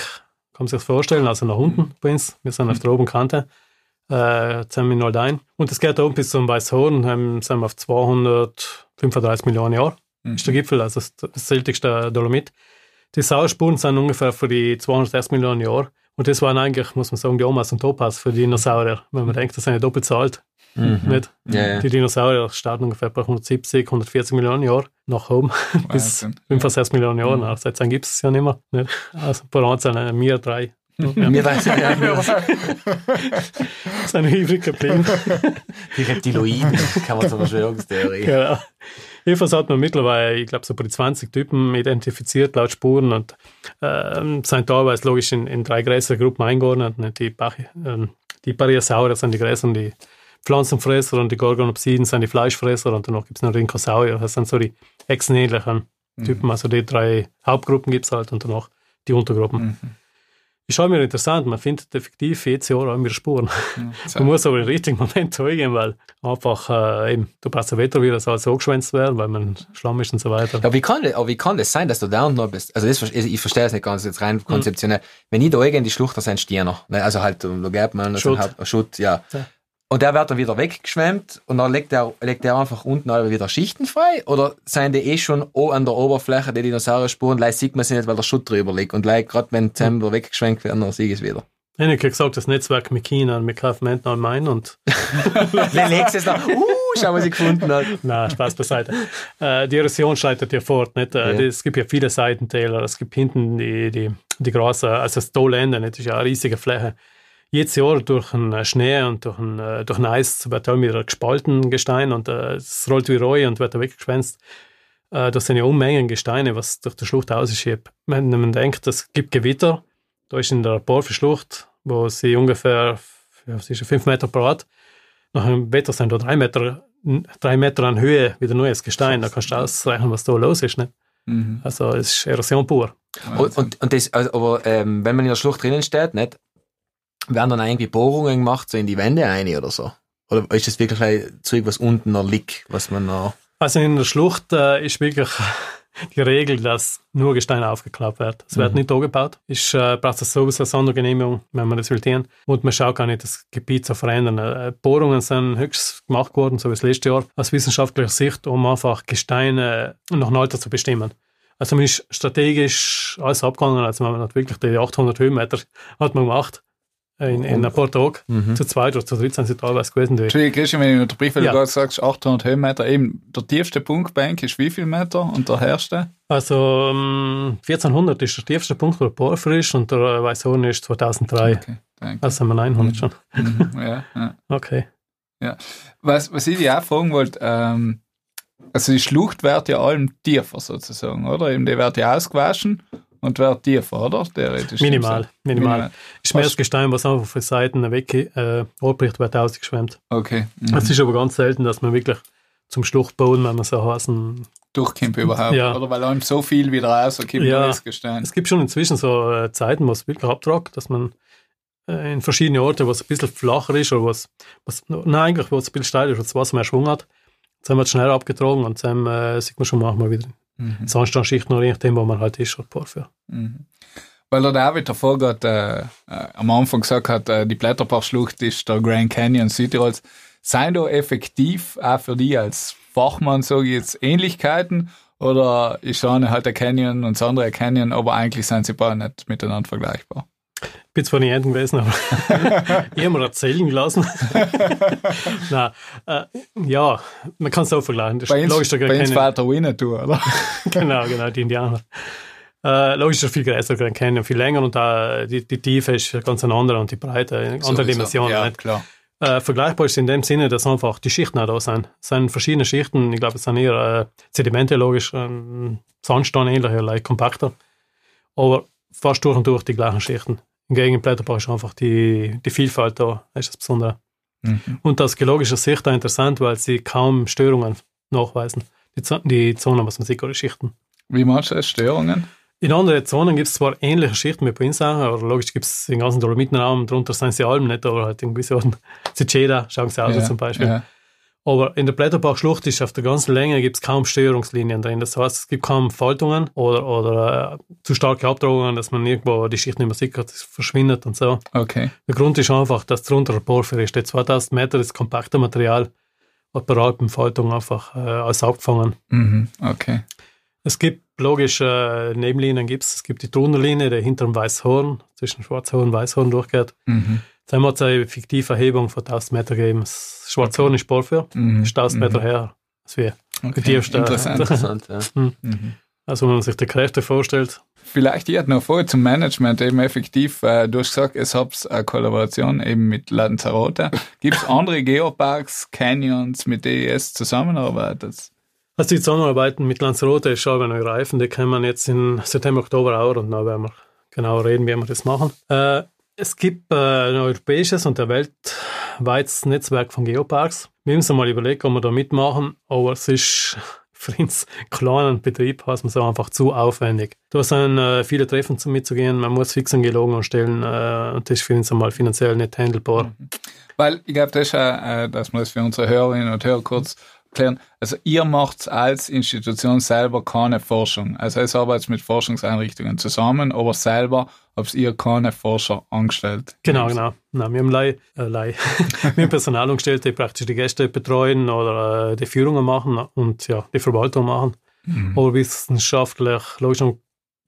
kann man sich das vorstellen, also nach unten bei uns. Wir sind auf der oberen Kante, äh, 10 Minuten ein. Und es geht oben bis zum Weißhorn, ähm, sind wir auf 235 Millionen Jahre, ist der Gipfel, also das, das seltenste Dolomit. Die Sauerspuren sind ungefähr für die 260 Millionen Jahre. Und das waren eigentlich, muss man sagen, die Omas und Opas für die Dinosaurier. Wenn man denkt, das sind ja doppelt so alt. Nicht? Ja, ja. Die Dinosaurier starten ungefähr bei 170, 140 Millionen Jahren nach oben bis Wahnsinn. 65 Millionen Jahren. Also Seitdem gibt es ja nicht mehr. Nicht? Also bei uns sind äh, wir drei. Ja, Mir weiß ja, sind übrig geblieben. die Reptiloiden, kann man zur Verschwörungstheorie. genau. Jedenfalls hat man mittlerweile, ich glaube, so bei 20 Typen identifiziert laut Spuren und ähm, sind teilweise logisch in, in drei größere Gruppen eingeordnet. Die, Bach, ähm, die Pariasaurier sind die größeren, die Pflanzenfresser und die Gorgonopsiden sind die Fleischfresser und danach gibt es noch Rhinchosaurier. Das sind so die echsenähnlichen Typen. Also die drei Hauptgruppen gibt es halt und danach die Untergruppen. Ist schon mir interessant, man findet effektiv jedes Jahr auch wieder Spuren. Man muss aber im richtigen Moment zugehen, weil einfach äh, eben, du brauchst ein Wettervirus alles angeschwänzt werden, weil man Schlamm ist und so weiter. Aber wie kann, das- aber wie kann das sein, dass du da und noch bist? Also das, ich, verstehe es nicht ganz jetzt rein konzeptionell. Wenn ich da irgendwie die Schlucht, da sind Stier noch. Ne? Also halt, da geht man, das Schutt. sind halt Schutt, ja. Ja. Und der wird dann wieder weggeschwemmt und dann legt er, legt er einfach unten alle wieder Schichten frei? Oder sind die eh schon an der Oberfläche, die Dinosaurier-Spuren, leicht sieht man sie nicht, weil der Schutt drüber liegt. Und gerade wenn sie wieder weggeschwenkt werden, dann sehe ich es wieder. Ich habe gesagt, das Netzwerk mit China und mit Kaufmann und mein und Wer legt es noch? Uh, schau, was ich gefunden habe. Na, Spaß beiseite. Äh, die Erosion schreitet ja fort. Nicht? Äh, Ja. Es gibt ja viele Seitentäler. Es gibt hinten die, die, die große, also das nicht? das ist ja eine riesige Fläche. Jedes Jahr durch den Schnee und durch den, äh, durch den Eis wird auch wieder gespalten Gestein und äh, es rollt wie Reue und wird weggeschwänzt. Äh, das sind ja Unmengen Gesteine, was durch die Schlucht ausschiebt. Wenn man denkt, es gibt Gewitter, da ist in der Porphyschlucht, wo sie ungefähr ja, was ist, 5 Meter breit, nach dem Wetter sind da drei Meter, drei Meter an Höhe wieder neues Gestein. Da kannst du ausrechnen, was da los ist. Nicht? Mhm. Also es ist Erosion pur. Und, und, und das, also, aber ähm, wenn man in der Schlucht drinnen steht, nicht, werden dann irgendwie Bohrungen gemacht, so in die Wände rein oder so? Oder ist das wirklich ein Zeug, was unten noch liegt, was man noch... Also in der Schlucht äh, ist wirklich die Regel, dass nur Gestein aufgeklappt wird. Es wird nicht angebaut. Ich äh, braucht es sowieso eine Sondergenehmigung, wenn man das will tun. Und man schaut gar nicht, das Gebiet zu verändern. Äh, Bohrungen sind höchst gemacht worden, so wie das letzte Jahr, aus wissenschaftlicher Sicht, um einfach Gesteine nach dem Alter zu bestimmen. Also man ist strategisch alles abgegangen. Also man hat wirklich die 800 Höhenmeter hat man gemacht in, in ein paar Tagen. Zu zweit oder zu dritt sind sie teilweise gewesen. Die. Entschuldigung, Christian, wenn ich unterbrich, weil Ja. du gerade sagst, 800 Höhenmeter, eben, der tiefste Punkt bei Enk ist wie viel Meter und der höchste? Also ähm, 1400 ist der tiefste Punkt, wo der Porphyr ist und der Weißhorn ist 2003. Okay, danke. Also sind wir 900 schon. Mhm, ja, ja. Okay. Was, was ich dich auch fragen wollte, ähm, also die Schlucht wird ja allem tiefer sozusagen, oder? Eben, die wird ja ausgewaschen und wird tiefer, oder? Theoretisch. Minimal, minimal. Minimal. Ist mehr das Gestein, was einfach von Seiten weg äh, abbricht, wird ausgeschwemmt. Okay. Mhm. Es ist aber ganz selten, dass man wirklich zum Schluchtbauen, wenn man so heißen. Durchkommt überhaupt, Ja. oder? Weil allem so viel wieder rauskommt, Ja. das Gestein. Es gibt schon inzwischen so äh, Zeiten, wo es wirklich abtragt, dass man äh, in verschiedene Orte, wo es ein bisschen flacher ist oder was, was nein, eigentlich, wo es ein bisschen steil ist, wo das Wasser mehr Schwung hat, dann wird es schnell abgetragen und dann äh, sieht man schon manchmal wieder Mhm. Sandsteinschichten, je nachdem, wo man halt ist, oder Porphyr. Mhm. Weil der David davor gerade äh, äh, am Anfang gesagt hat, äh, die Blätterbachschlucht ist der Grand Canyon Südtirols. Seien da effektiv auch für die als Fachmann, sage ich jetzt, Ähnlichkeiten? Oder ist eine halt der Canyon und das andere ein Canyon, aber eigentlich sind sie beide nicht miteinander vergleichbar? Ich bin zwar nicht enden gewesen, aber ich habe mir erzählen gelassen. Nein, äh, ja, man kann es so vergleichen. Das ist Bei uns, der bei uns fährt der Winnetou, oder? genau, genau, die Indianer. Äh, logisch, der viel größer, Grand Canyon, viel länger und da die, die Tiefe ist ganz eine andere und die Breite, eine andere Sowieso. Dimensionen. Ja, nicht? klar. Äh, vergleichbar ist in dem Sinne, dass einfach die Schichten auch da sind. Es sind verschiedene Schichten, ich glaube, es sind eher äh, Sedimente, logisch, ähm, Sandstein ähnlich, leicht kompakter, aber fast durch und durch die gleichen Schichten. Im Gegenblätterbau ist einfach die, die Vielfalt da, das ist das Besondere. Mhm. Und aus geologischer Sicht auch interessant, weil sie kaum Störungen nachweisen. Die, die Zonen, was man sieht, oder Schichten. Wie meinst du das? Störungen? In anderen Zonen gibt es zwar ähnliche Schichten wie bei uns auch, aber logisch gibt es den ganzen Dolomitenraum, darunter sind sie Alben nicht, aber halt in gewissen Orten, Ziceda, schauen sie aus Ja, zum Beispiel. Ja. Aber in der Blätterbachschlucht ist auf der ganzen Länge gibt es kaum Störungslinien drin. Das heißt, es gibt kaum Faltungen oder, oder äh, zu starke Abtragungen, dass man irgendwo die Schicht nicht mehr sieht, das verschwindet und so. Okay. Der Grund ist einfach, dass drunter ein Porphyr ist. Der 2000 Meter ist kompakte Material, hat bei Alpenfaltung einfach äh, alles abgefangen. Mhm. Okay. Es gibt logisch äh, Nebenlinien, gibt's. es gibt die Trunnerlinie, die hinter dem Weißhorn, zwischen Schwarzhorn und Weißhorn durchgeht. Mhm. Da haben wir jetzt eine fiktive Erhebung von 1000 Meter gegeben. Das Schwarzhorn ist Porphyr, Mhm. ist 1000 Meter her. Das wäre Okay. tiefste. Interessant. Interessant, ja. Mhm. Also wenn man sich die Kräfte vorstellt, Vielleicht ich noch vor zum Management eben effektiv, äh, du hast gesagt, es habt eine Kollaboration eben mit Lanzarote. Gibt es andere Geoparks, Canyons, mit denen ihr jetzt zusammenarbeitet? also die Zusammenarbeiten mit Lanzarote ist schon neue Reifen, die können wir jetzt in September, Oktober auch und dann werden wir genau reden, wie wir das machen. Äh, es gibt äh, ein europäisches und ein weltweites Netzwerk von Geoparks. Wir uns mal überlegt, ob wir da mitmachen, aber es ist für uns kleinen Betrieb, heißt man so einfach zu aufwendig. Da sind äh, viele Treffen zum mitzugehen, man muss fix einen Geologen anstellen äh, und das ist für uns einmal finanziell nicht handelbar. Weil ich glaube, das ist äh, dass wir das für unsere Hörerinnen und Hörer kurz klären. Also ihr macht als Institution selber keine Forschung. Also es arbeitet mit Forschungseinrichtungen zusammen, aber selber habt ihr keine Forscher angestellt. Genau, genau. Nein, wir haben Lei, äh, Lei. wir haben Personal angestellt, die praktisch die Gäste betreuen oder äh, die Führungen machen und ja, die Verwaltung machen. Aber wissenschaftlich, logisch,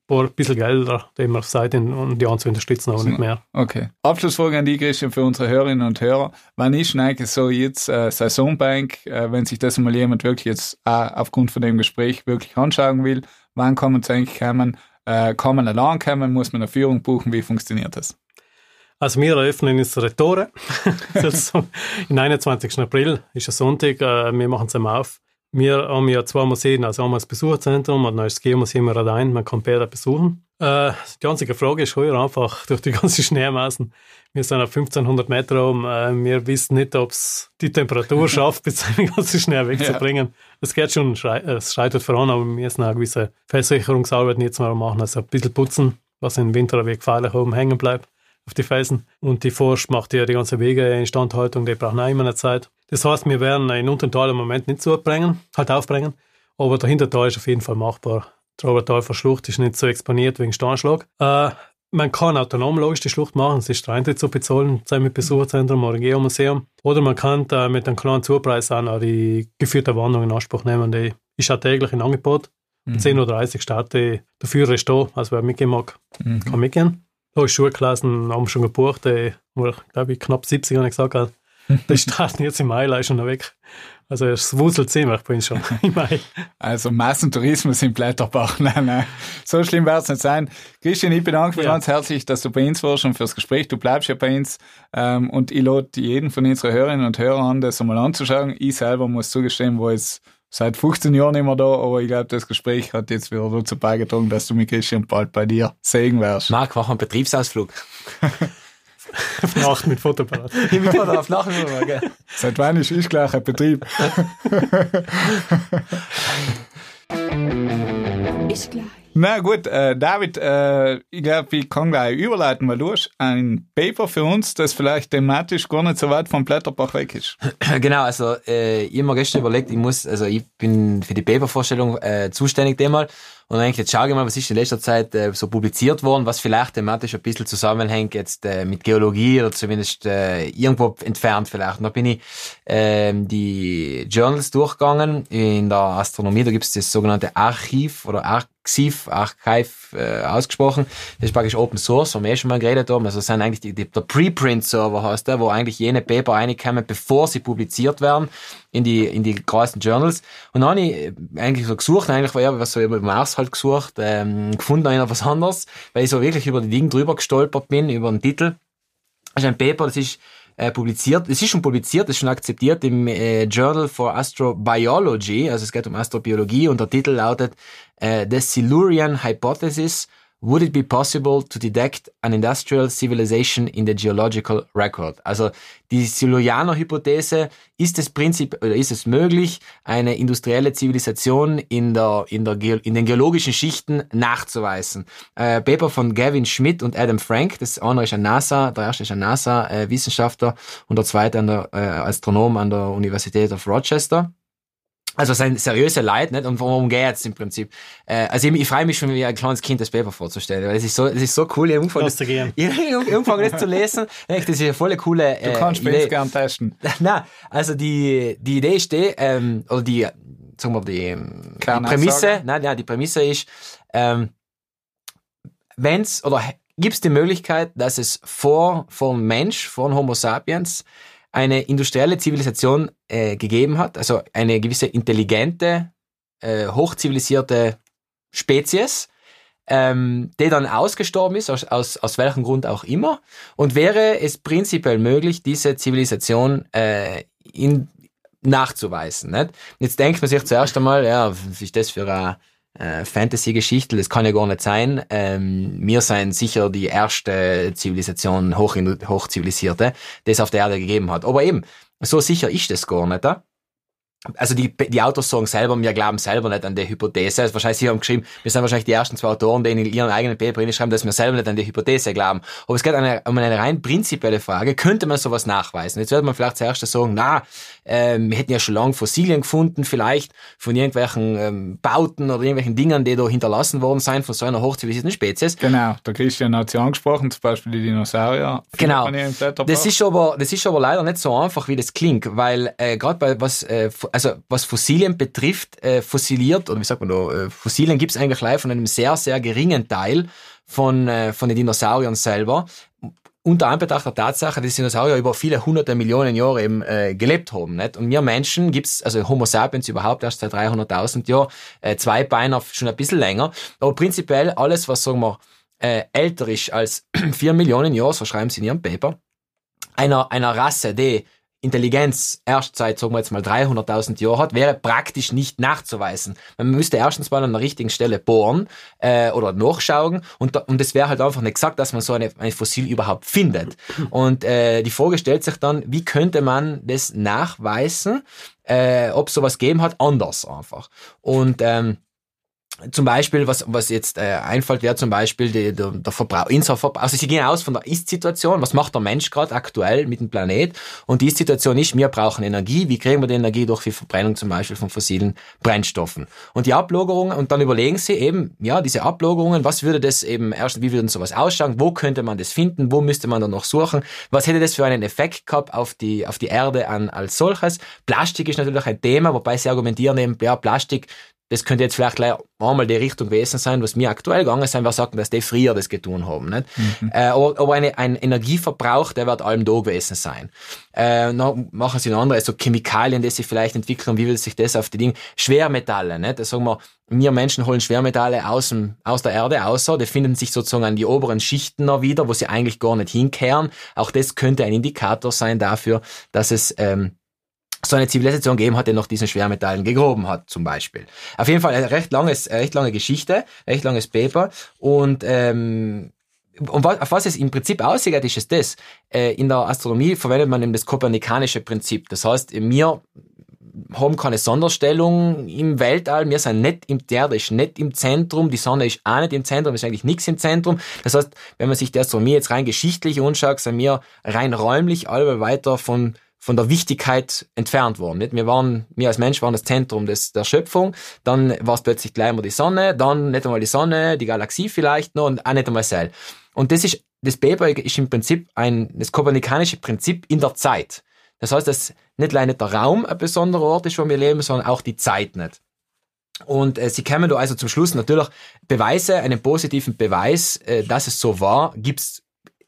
noch ein bisschen Gelder, die wir um die anderen zu unterstützen, aber nicht mehr. Okay. Abschlussfrage an die Christian für unsere Hörerinnen und Hörer. Wann ist eigentlich so jetzt äh, Saisonbank, äh, wenn sich das mal jemand wirklich jetzt auch aufgrund von dem Gespräch wirklich anschauen will, wann kann man zu eigentlich kommen? Äh, kann man allein kommen? Muss man eine Führung buchen? Wie funktioniert das? Also wir eröffnen unsere Tore. in 21. April ist ein Sonntag, äh, wir machen es einmal auf. Wir haben ja zwei Museen, also einmal das Besucherzentrum und dann ist das Geomuseum Radein, man kann beide besuchen. Äh, die einzige Frage ist heuer einfach durch die ganze Schneemassen. Wir sind auf 1500 Meter oben, äh, wir wissen nicht, ob es die Temperatur schafft, bis den ganzen Schnee wegzubringen. Es geht schon, äh, es schreitet voran, aber wir müssen auch gewisse Versicherungsarbeiten jetzt mal machen, also ein bisschen putzen, was im Winter ein wenig gefährlich oben hängen bleibt auf die Felsen. Und die Forst macht ja die ganze Wege Instandhaltung, die brauchen auch immer eine Zeit. Das heißt, wir werden in Untertal im Moment nicht zubringen, halt aufbringen, aber der Hintertal ist auf jeden Fall machbar. Die Obertalfer Schlucht ist nicht so exponiert wegen Steinschlag. Äh, man kann autonom logisch die Schlucht machen, es ist der Eintritt zu bezahlen, sei mit Besucherzentrum oder Geomuseum. Oder man kann äh, mit einem kleinen Zupreis auch noch die geführte Wanderung in Anspruch nehmen. Die ist auch täglich in Angebot. Um 10.30 Uhr startet der Führer ist da, also wer mitgehen mag, kann mitgehen. Da ist Schulklassen, haben schon gebucht, die, wo, glaube ich, knapp 70 habe ich gesagt, gell. die starten jetzt im Mai leider schon weg. Also es wuselt ziemlich bei uns schon im Mai. Also Massentourismus in Blätterbach. Nein, nein. So schlimm wird es nicht sein. Christian, ich bedanke mich Ja. ganz herzlich, dass du bei uns warst und fürs Gespräch. Du bleibst ja bei uns. Ähm, und ich lade jeden von unseren Hörerinnen und Hörern an, das einmal anzuschauen. Ich selber muss zugestehen, war jetzt seit 15 Jahren nicht mehr da, aber ich glaube, das Gespräch hat jetzt wieder dazu beigetragen, dass du mit Christian bald bei dir sehen wirst. Marc, mach einen Betriebsausflug. Auf Nacht mit Fotoapparat. Ich bin da auf nachher, gell? Seit wann ist ich gleich ein Betrieb? Ich gleich. Na gut, äh, David, äh, ich glaube, ich kann gleich überleiten, weil du hast ein Paper für uns, das vielleicht thematisch gar nicht so weit vom Blätterbach weg ist. Genau, also äh, ich hab mir gestern überlegt, ich muss, also ich bin für die Papervorstellung äh, zuständig diesmal und eigentlich jetzt schaue ich mal, was ist in letzter Zeit äh, so publiziert worden, was vielleicht thematisch ein bisschen zusammenhängt jetzt äh, mit Geologie oder zumindest äh, irgendwo entfernt vielleicht. Und da bin ich ähm, die Journals durchgegangen in der Astronomie, da gibt es das sogenannte Archiv oder Arxiv, Archive äh, ausgesprochen. Das ist praktisch Open Source, haben wir eh schon mal geredet haben. Also das sind eigentlich die, die, der Preprint-Server heißt der, wo eigentlich jene Paper reinkommen, bevor sie publiziert werden in die, in die größten Journals. Und dann habe ich äh, eigentlich so gesucht, eigentlich war ja was so über Mars halt gesucht, ähm, gefunden einer was anderes, weil ich so wirklich über die Dinge drüber gestolpert bin, über den Titel. Das ist ein Paper, das ist äh, publiziert, es ist schon publiziert, es ist schon akzeptiert im äh, Journal for Astrobiology, also es geht um Astrobiologie und der Titel lautet äh, The Silurian Hypothesis Would it be possible to detect an industrial civilization in the geological record? Also die Silurianer-Hypothese, ist es Prinzip oder ist es möglich, eine industrielle Zivilisation in der in der in den geologischen Schichten nachzuweisen? Äh, Paper von Gavin Schmidt und Adam Frank. Das eine ist ein NASA, der erste ist ein NASA-Wissenschaftler und der zweite an der äh, Astronom an der Universität of Rochester. Also es sind seriöse Leute, nicht? Und worum geht's im Prinzip? Äh, also ich, ich freue mich schon, wie ein kleines Kind das Paper vorzustellen, weil es ist so, es ist so cool. Ich habe angefangen, gehen. ich angefangen, das zu lesen. Echt, das ist eine volle coole Du kannst äh, äh, gern testen. na, also die, die Idee ist die, ähm, oder die, sagen wir, die, ähm, die. Prämisse, nein, ja, die Prämisse ist, ähm, wenn's, oder gibt's die Möglichkeit, dass es vor, vor Mensch, vor Homo sapiens, eine industrielle Zivilisation äh, gegeben hat, also eine gewisse intelligente, äh, hochzivilisierte Spezies, ähm, die dann ausgestorben ist, aus, aus, aus welchem Grund auch immer. Und wäre es prinzipiell möglich, diese Zivilisation äh, in, nachzuweisen. Nicht? Jetzt denkt man sich zuerst einmal, ja, was ist das für eine äh, Fantasy-Geschichte? Das kann ja gar nicht sein. Ähm, wir sind sicher die erste Zivilisation, hoch, hochzivilisierte, die es auf der Erde gegeben hat. Aber eben, so sicher ist das gar nicht. äh? Also die, die Autos sagen selber, wir glauben selber nicht an die Hypothese. Also wahrscheinlich, sie haben geschrieben, wir sind wahrscheinlich die ersten zwei Autoren, die in ihren eigenen Paper schreiben, dass wir selber nicht an die Hypothese glauben. Aber es geht eine, um eine rein prinzipielle Frage. Könnte man sowas nachweisen? Jetzt wird man vielleicht zuerst sagen, na, äh, wir hätten ja schon lange Fossilien gefunden, vielleicht von irgendwelchen ähm, Bauten oder irgendwelchen Dingen, die da hinterlassen worden sind von so einer hochzivilisierten Spezies. Genau, der Christian hat sie angesprochen, zum Beispiel die Dinosaurier. Genau. Das ist aber, das ist aber leider nicht so einfach, wie das klingt, weil äh, gerade bei was, äh, also was Fossilien betrifft, äh, fossiliert oder wie sagt man da, äh, Fossilien gibt es eigentlich live von einem sehr sehr geringen Teil von äh, von den Dinosauriern selber. Unter Anbetracht der Tatsache, dass Dinosaurier über viele hunderte Millionen Jahre eben äh, gelebt haben. Nicht? Und wir Menschen gibt's also Homo sapiens überhaupt erst seit 300.000 Jahren, äh, zwei Beiner schon ein bisschen länger. Aber prinzipiell alles, was sagen wir, äh, älter ist als vier Millionen Jahre, so schreiben sie in ihrem Paper, einer, einer Rasse, die Intelligenz erst seit, sagen wir jetzt mal, 300.000 Jahren hat, wäre praktisch nicht nachzuweisen. Man müsste erstens mal an der richtigen Stelle bohren äh, oder nachschauen und, da, und es wäre halt einfach nicht gesagt, dass man so eine, ein Fossil überhaupt findet. Und äh, die Frage stellt sich dann, wie könnte man das nachweisen, äh, ob sowas gegeben hat, anders einfach. Und ähm, zum Beispiel, was, was jetzt äh, einfällt, wäre zum Beispiel die, der, der Verbrauch, unser Verbrauch. Also sie gehen aus von der Ist-Situation, was macht der Mensch gerade aktuell mit dem Planet? Und die Ist-Situation ist, wir brauchen Energie. Wie kriegen wir die Energie? Durch die Verbrennung zum Beispiel von fossilen Brennstoffen. Und die Ablagerungen, und dann überlegen sie eben, ja, diese Ablagerungen, was würde das eben erst, wie würde sowas ausschauen? Wo könnte man das finden? Wo müsste man dann noch suchen? Was hätte das für einen Effekt gehabt auf die, auf die Erde an, als solches? Plastik ist natürlich ein Thema, wobei sie argumentieren eben, ja, Plastik das könnte jetzt vielleicht gleich einmal die Richtung gewesen sein, was mir aktuell gegangen sein, wir sagten, dass die früher das getan haben. Nicht? Äh, aber, aber eine, ein Energieverbrauch, der wird allem da gewesen sein. Äh, machen sie noch andere, also Chemikalien, die sie vielleicht entwickeln, wie will sich das auf die Dinge, Schwermetalle, nicht? Da sagen wir, wir Menschen holen Schwermetalle aus, dem, aus der Erde außer, die finden sich sozusagen an die oberen Schichten noch wieder, wo sie eigentlich gar nicht hinkehren. Auch das könnte ein Indikator sein dafür, dass es ähm, so eine Zivilisation gegeben hat, die nach diesen Schwermetallen gegroben hat, zum Beispiel. Auf jeden Fall eine recht langes, eine recht lange Geschichte, recht langes Paper und ähm, und was, auf was es im Prinzip aussieht, ist es das. Äh, in der Astronomie verwendet man eben das kopernikanische Prinzip. Das heißt, wir haben keine Sonderstellung im Weltall. Wir sind nicht im, die Erde ist nicht im Zentrum, die Sonne ist auch nicht im Zentrum, ist eigentlich nichts im Zentrum. Das heißt, wenn man sich die Astronomie jetzt rein geschichtlich anschaut, sind wir rein räumlich alle weiter von von der Wichtigkeit entfernt worden. Nicht? Wir waren, wir als Mensch waren das Zentrum des, der Schöpfung, dann war es plötzlich gleich mal die Sonne, dann nicht einmal die Sonne, die Galaxie vielleicht noch und auch nicht einmal Sel. Und das ist, das Paper ist im Prinzip ein, das kopernikanische Prinzip in der Zeit. Das heißt, dass nicht allein nicht der Raum ein besonderer Ort ist, wo wir leben, sondern auch die Zeit nicht. Und äh, sie kämen da also zum Schluss natürlich Beweise, einen positiven Beweis, äh, dass es so war, gibt's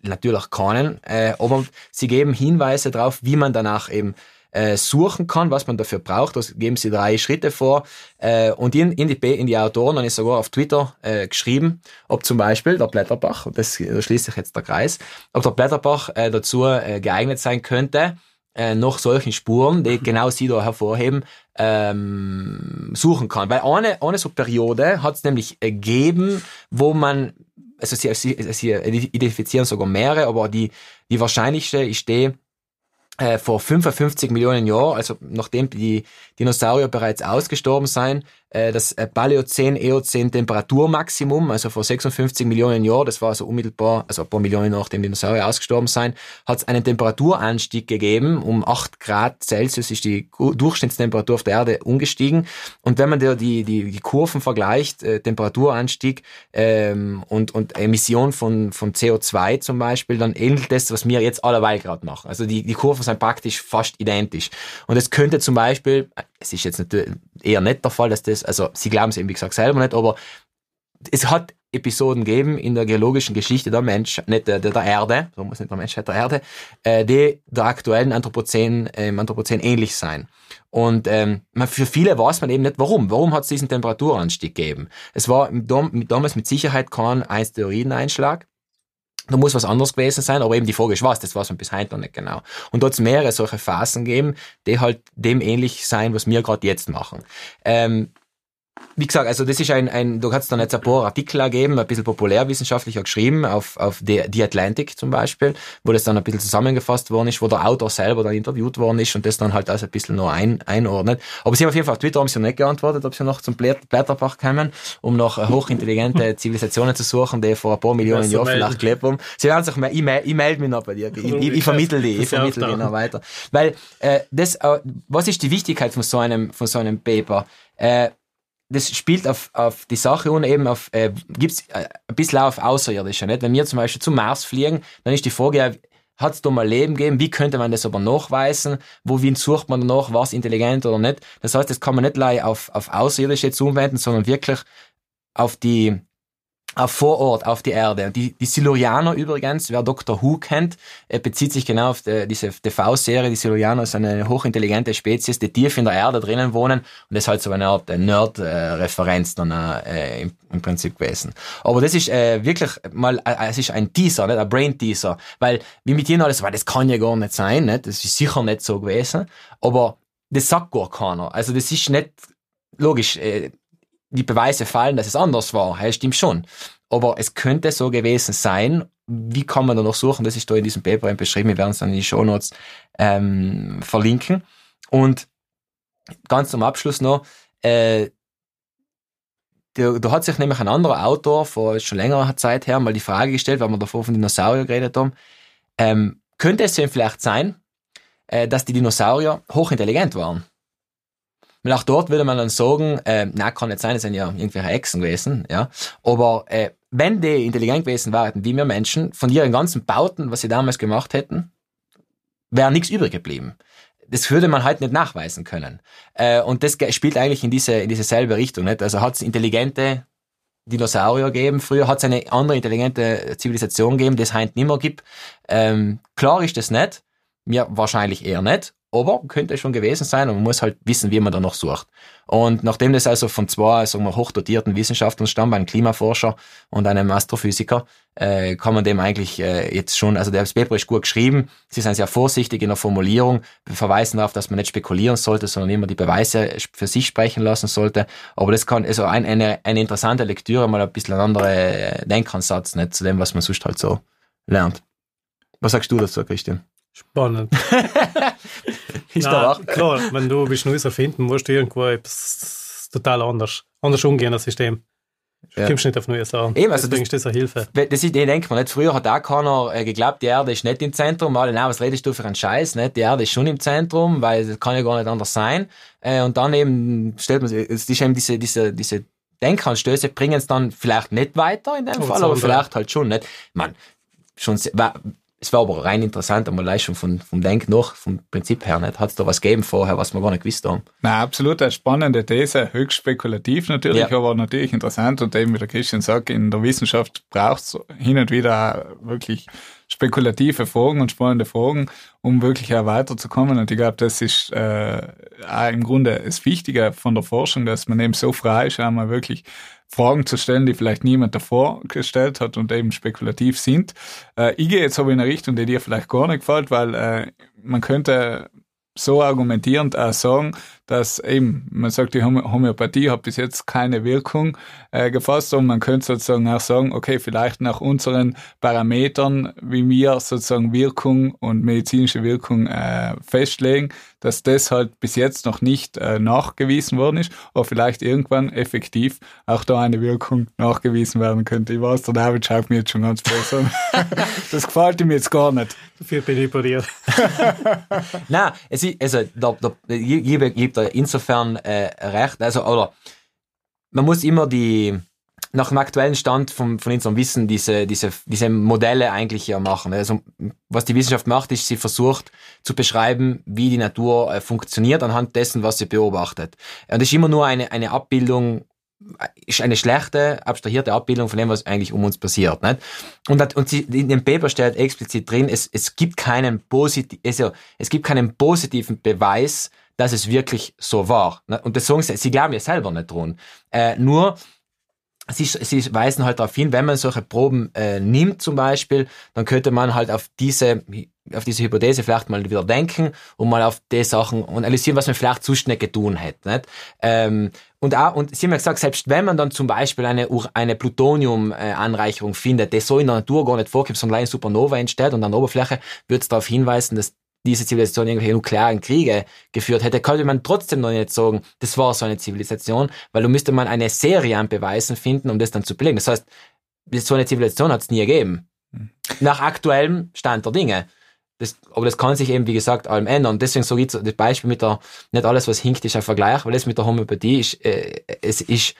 natürlich keinen, äh, aber sie geben Hinweise darauf, wie man danach eben äh, suchen kann, was man dafür braucht. Das geben sie drei Schritte vor. Äh, und in, in, die, in die Autoren habe ich sogar auf Twitter äh, geschrieben, ob zum Beispiel der Blätterbach, und das da schließt sich jetzt der Kreis, ob der Blätterbach äh, dazu äh, geeignet sein könnte, äh, nach solchen Spuren, die genau sie da hervorheben, ähm, suchen kann. Weil eine, eine so Periode hat es nämlich gegeben, wo man, also sie, sie, sie identifizieren sogar mehrere, aber die, die wahrscheinlichste ist die, äh, vor 55 Millionen Jahren, also nachdem die Dinosaurier bereits ausgestorben äh, das äh, Paläozän-Eozän Temperaturmaximum, also vor 56 Millionen Jahren, das war also unmittelbar, also ein paar Millionen nachdem Dinosaurier ausgestorben seien, hat es einen Temperaturanstieg gegeben. Um 8 Grad Celsius ist die Durchschnittstemperatur auf der Erde umgestiegen. Und wenn man da die, die, die Kurven vergleicht, äh, Temperaturanstieg ähm, und, und Emission von, von CO2 zum Beispiel, dann ähnelt das, was wir jetzt allerweil gerade machen. Also die, die Kurven sind praktisch fast identisch. Und es könnte zum Beispiel, es ist jetzt natürlich eher nicht der Fall, dass das, also sie glauben es eben, wie gesagt, selber nicht, aber es hat Episoden gegeben in der geologischen Geschichte der Mensch, nicht der, der, Erde, so muss nicht der Menschheit der Erde, äh, die der aktuellen Anthropozän, äh, im Anthropozän ähnlich sein. Und ähm, man- für viele weiß man eben nicht, warum. Warum hat es diesen Temperaturanstieg gegeben? Es war damals mit Sicherheit kein Asteroideneinschlag. Da muss was anderes gewesen sein, aber eben die Frage ist was, das weiß man bis heute noch nicht genau. Und dort mehrere solche Phasen geben, die halt dem ähnlich sein, was wir gerade jetzt machen. Ähm, wie gesagt, also das ist ein, ein du kannst dann jetzt ein paar Artikel ergeben, ein bisschen populärwissenschaftlicher geschrieben, auf, auf The, The Atlantic zum Beispiel, wo das dann ein bisschen zusammengefasst worden ist, wo der Autor selber dann interviewt worden ist und das dann halt also ein bisschen noch ein, einordnet. Aber sie haben auf jeden Fall auf Twitter haben sie nicht geantwortet, ob sie noch zum Blät- Blätterbach kommen, um noch hochintelligente Zivilisationen zu suchen, die vor ein paar Millionen Jahren vielleicht gelebt haben. Sie werden sich, ich, mel- ich melde mich noch bei dir, ich, ich, ich vermittel die, ich vermittel die noch weiter. Weil, äh, das, äh, was ist die Wichtigkeit von so einem, von so einem Paper? Äh, das spielt auf, auf die Sache und eben auf, äh, gibt's äh, ein bisschen auf Außerirdische, nicht? Wenn wir zum Beispiel zum Mars fliegen, dann ist die Frage, hat es da mal Leben gegeben? Wie könnte man das aber nachweisen? Wohin sucht man danach? Was intelligent oder nicht? Das heißt, das kann man nicht auf, auf Außerirdische jetzt umwenden, sondern wirklich auf die, vor Ort, auf die Erde. Die, die Silurianer übrigens, wer Dr. Who kennt, äh, bezieht sich genau auf die, diese TV-Serie. Die Silurianer sind eine hochintelligente Spezies, die tief in der Erde drinnen wohnen und das ist halt so eine Art äh, Nerd-Referenz dann äh, im, im Prinzip gewesen. Aber das ist äh, wirklich mal, äh, es ist ein Teaser, nicht? ein Brain-Teaser, weil wie mit ihnen alles, weil das kann ja gar nicht sein, nicht? das ist sicher nicht so gewesen, aber das sagt gar keiner. Also das ist nicht, logisch, äh, die Beweise fallen, dass es anders war, hey, stimmt schon. Aber es könnte so gewesen sein. Wie kann man da noch suchen? Das ist da in diesem Paper eben beschrieben. Wir werden es dann in die Show Notes ähm, verlinken. Und ganz zum Abschluss noch, äh, da, da hat sich nämlich ein anderer Autor vor schon längerer Zeit her mal die Frage gestellt, weil wir davor von Dinosaurier geredet haben, ähm, könnte es denn vielleicht sein, äh, dass die Dinosaurier hochintelligent waren? Weil auch dort würde man dann sagen, äh, na, kann nicht sein, das sind ja irgendwelche Echsen gewesen, ja. Aber äh, wenn die intelligent gewesen wären, wie wir Menschen, von ihren ganzen Bauten, was sie damals gemacht hätten, wäre nichts übrig geblieben. Das würde man halt nicht nachweisen können. Äh, und das spielt eigentlich in diese, in diese selbe Richtung, nicht? Also hat es intelligente Dinosaurier gegeben, früher hat es eine andere intelligente Zivilisation gegeben, die es heute nicht mehr gibt. Ähm, klar ist das nicht, mir wahrscheinlich eher nicht, aber könnte schon gewesen sein und man muss halt wissen, wie man da noch sucht. Und nachdem das also von zwei, sagen wir, hochdotierten Wissenschaftlern stammt, einem Klimaforscher und einem Astrophysiker, äh, kann man dem eigentlich äh, jetzt schon, also der Paper ist gut geschrieben, sie sind sehr vorsichtig in der Formulierung, verweisen darauf, dass man nicht spekulieren sollte, sondern immer die Beweise für sich sprechen lassen sollte. Aber das kann, also ein, eine, eine interessante Lektüre, mal ein bisschen ein anderer Denkansatz, nicht zu dem, was man sonst halt so lernt. Was sagst du dazu, Christian? Spannend. Ist Nein, wach? Klar, wenn du bist Neues erfinden musst, du irgendwo etwas total anders, anders umgehen, das System. Du Ja. kommst nicht auf neue Sachen. Eben, also Deswegen ist das eine Hilfe. Das ist, ich denke mir nicht, früher hat auch keiner äh, geglaubt, die Erde ist nicht im Zentrum, alle, nein, was redest du für einen Scheiß, nicht? Die Erde ist schon im Zentrum, weil das kann ja gar nicht anders sein. Äh, und dann eben stellt man sich, es ist eben diese, diese, diese Denkanstöße bringen es dann vielleicht nicht weiter in dem Aber Fall, das aber vielleicht halt schon nicht. Man, schon, es war aber rein interessant, einmal leicht schon von, vom Denk noch, vom Prinzip her, nicht? Hat es da was gegeben vorher, was wir gar nicht gewusst haben? Na, absolut eine spannende These, höchst spekulativ natürlich, Ja. aber natürlich interessant und eben, wie der Christian sagt, in der Wissenschaft braucht es hin und wieder wirklich spekulative Fragen und spannende Fragen, um wirklich auch weiterzukommen und ich glaube, das ist äh, auch im Grunde das Wichtige von der Forschung, dass man eben so frei ist, einmal wirklich Fragen zu stellen, die vielleicht niemand davor gestellt hat und eben spekulativ sind. Äh, ich gehe jetzt aber in eine Richtung, die dir vielleicht gar nicht gefällt, weil äh, man könnte so argumentierend auch sagen, dass eben, man sagt, die Homö- Homöopathie hat bis jetzt keine Wirkung äh, gefasst und man könnte sozusagen auch sagen, okay, vielleicht nach unseren Parametern, wie wir sozusagen Wirkung und medizinische Wirkung äh, festlegen, dass das halt bis jetzt noch nicht äh, nachgewiesen worden ist, aber vielleicht irgendwann effektiv auch da eine Wirkung nachgewiesen werden könnte. Ich weiß, der David schaut mir jetzt schon ganz böse an. das gefällt ihm jetzt gar nicht. Dafür bin ich pariert. Nein, es ist, also, da, da, ich gebe, ich gebe da insofern äh, recht, also, oder, man muss immer die, nach dem aktuellen Stand von, von unserem Wissen diese, diese, diese Modelle eigentlich ja machen. Also, was die Wissenschaft macht, ist, sie versucht zu beschreiben, wie die Natur äh, funktioniert anhand dessen, was sie beobachtet. Und das ist immer nur eine, eine Abbildung, ist eine schlechte, abstrahierte Abbildung von dem, was eigentlich um uns passiert. Nicht? Und, dat- und sie, in dem Paper steht explizit drin, es, es gibt keinen also, es gibt keinen positiven Beweis, dass es wirklich so war. Ne? Und das sagen sie, sie glauben ja selber nicht dran. Äh, nur, sie, sie weisen halt darauf hin, wenn man solche Proben äh, nimmt zum Beispiel, dann könnte man halt auf diese auf diese Hypothese vielleicht mal wieder denken und mal auf die Sachen und analysieren, was man vielleicht sonst nicht getan hätte. Nicht? Ähm, und auch, und Sie haben ja gesagt, selbst wenn man dann zum Beispiel eine, eine Plutonium-Anreicherung findet, die so in der Natur gar nicht vorkommt, sondern eine Supernova entsteht und an der Oberfläche wird es darauf hinweisen, dass diese Zivilisation irgendwelche nuklearen Kriege geführt hätte, könnte man trotzdem noch nicht sagen, das war so eine Zivilisation, weil du müsste man eine Serie an Beweisen finden, um das dann zu belegen. Das heißt, so eine Zivilisation hat es nie gegeben. Nach aktuellem Stand der Dinge. Das, aber das kann sich eben, wie gesagt, allem ändern. Deswegen sage ich so, das Beispiel mit der, nicht alles, was hinkt, ist ein Vergleich, weil das mit der Homöopathie ist, äh, es ist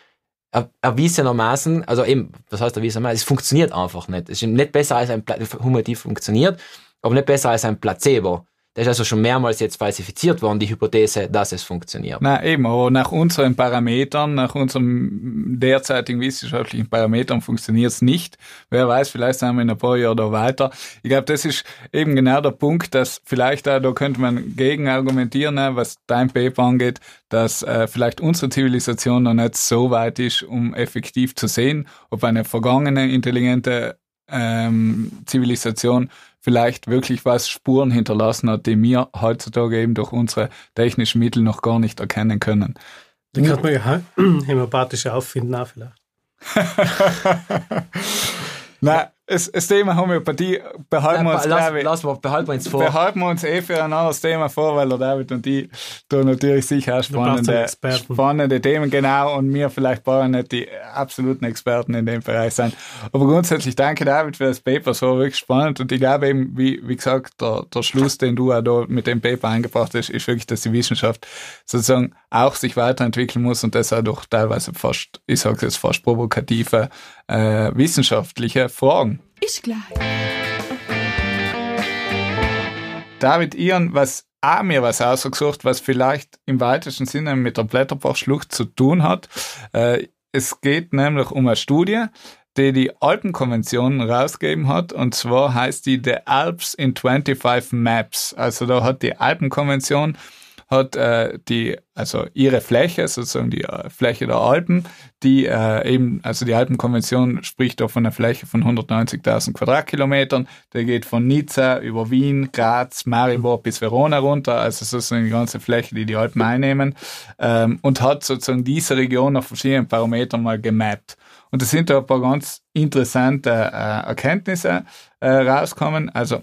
er- erwiesenermaßen, also eben, was heißt erwiesenermaßen, es funktioniert einfach nicht. Es ist nicht besser als ein Homöopathie funktioniert, aber nicht besser als ein Placebo. Das ist also schon mehrmals jetzt falsifiziert worden, die Hypothese, dass es funktioniert. Na eben, aber nach unseren Parametern, nach unseren derzeitigen wissenschaftlichen Parametern funktioniert es nicht. Wer weiß, vielleicht sind wir in ein paar Jahren da weiter. Ich glaube, das ist eben genau der Punkt, dass vielleicht auch, da könnte man gegen argumentieren, ne, was dein Paper angeht, dass äh, vielleicht unsere Zivilisation noch nicht so weit ist, um effektiv zu sehen, ob eine vergangene intelligente ähm, Zivilisation vielleicht wirklich was Spuren hinterlassen hat, die wir heutzutage eben durch unsere technischen Mittel noch gar nicht erkennen können. Die kann man ja homöopathisch auffinden auch vielleicht. Na, das, das Thema Homöopathie behalten wir uns, lass, glaube ich, lass mal, behalten wir uns vor. behalten wir uns eh für ein anderes Thema vor, weil der David und ich da natürlich sicher auch spannende, spannende Themen, genau, und wir vielleicht brauchen nicht die absoluten Experten in dem Bereich sein. Aber grundsätzlich danke David für das Paper, es war wirklich spannend und ich glaube eben, wie, wie gesagt, der, der Schluss, den du auch da mit dem Paper eingebracht hast, ist wirklich, dass die Wissenschaft sozusagen auch sich weiterentwickeln muss und das auch durch teilweise fast, ich sage jetzt fast provokative äh, wissenschaftliche Fragen. Ist gleich. David Ian, was auch mir was ausgesucht, was vielleicht im weitesten Sinne mit der Blätterbachschlucht zu tun hat. Äh, es geht nämlich um eine Studie, die die Alpenkonvention rausgegeben hat. Und zwar heißt die The Alps in 25 Maps. Also da hat die Alpenkonvention hat äh, die, also ihre Fläche, sozusagen die äh, Fläche der Alpen, die äh, eben, also die Alpenkonvention spricht da von einer Fläche von 190.000 Quadratkilometern, der geht von Nizza über Wien, Graz, Maribor bis Verona runter, also sozusagen die ganze Fläche, die die Alpen einnehmen, ähm, und hat sozusagen diese Region auf verschiedenen Parametern mal gemappt. Und es sind da ein paar ganz interessante äh, Erkenntnisse äh, rausgekommen. Also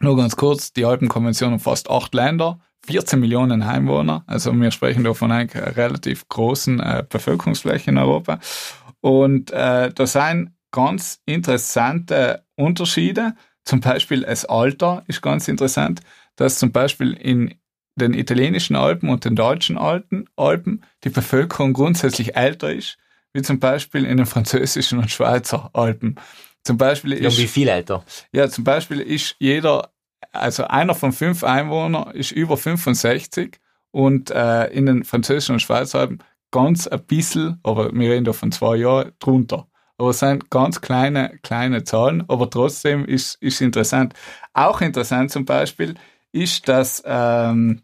nur ganz kurz, die Alpenkonvention umfasst acht Länder, 14 Millionen Einwohner. Also wir sprechen da von einer relativ großen äh, Bevölkerungsfläche in Europa. Und äh, da sind ganz interessante Unterschiede. Zum Beispiel das Alter ist ganz interessant, dass zum Beispiel in den italienischen Alpen und den deutschen Alpen, die Bevölkerung grundsätzlich älter ist, wie zum Beispiel in den französischen und Schweizer Alpen. Zum Beispiel Ja, ist wie viel älter? ja, zum Beispiel ist jeder, also einer von fünf Einwohnern ist über 65 und äh, in den französischen und Schweizer Alpen ganz ein bisschen, aber wir reden da von zwei Jahren, drunter. Aber es sind ganz kleine, kleine Zahlen, aber trotzdem ist, ist interessant. Auch interessant zum Beispiel ist, dass ähm,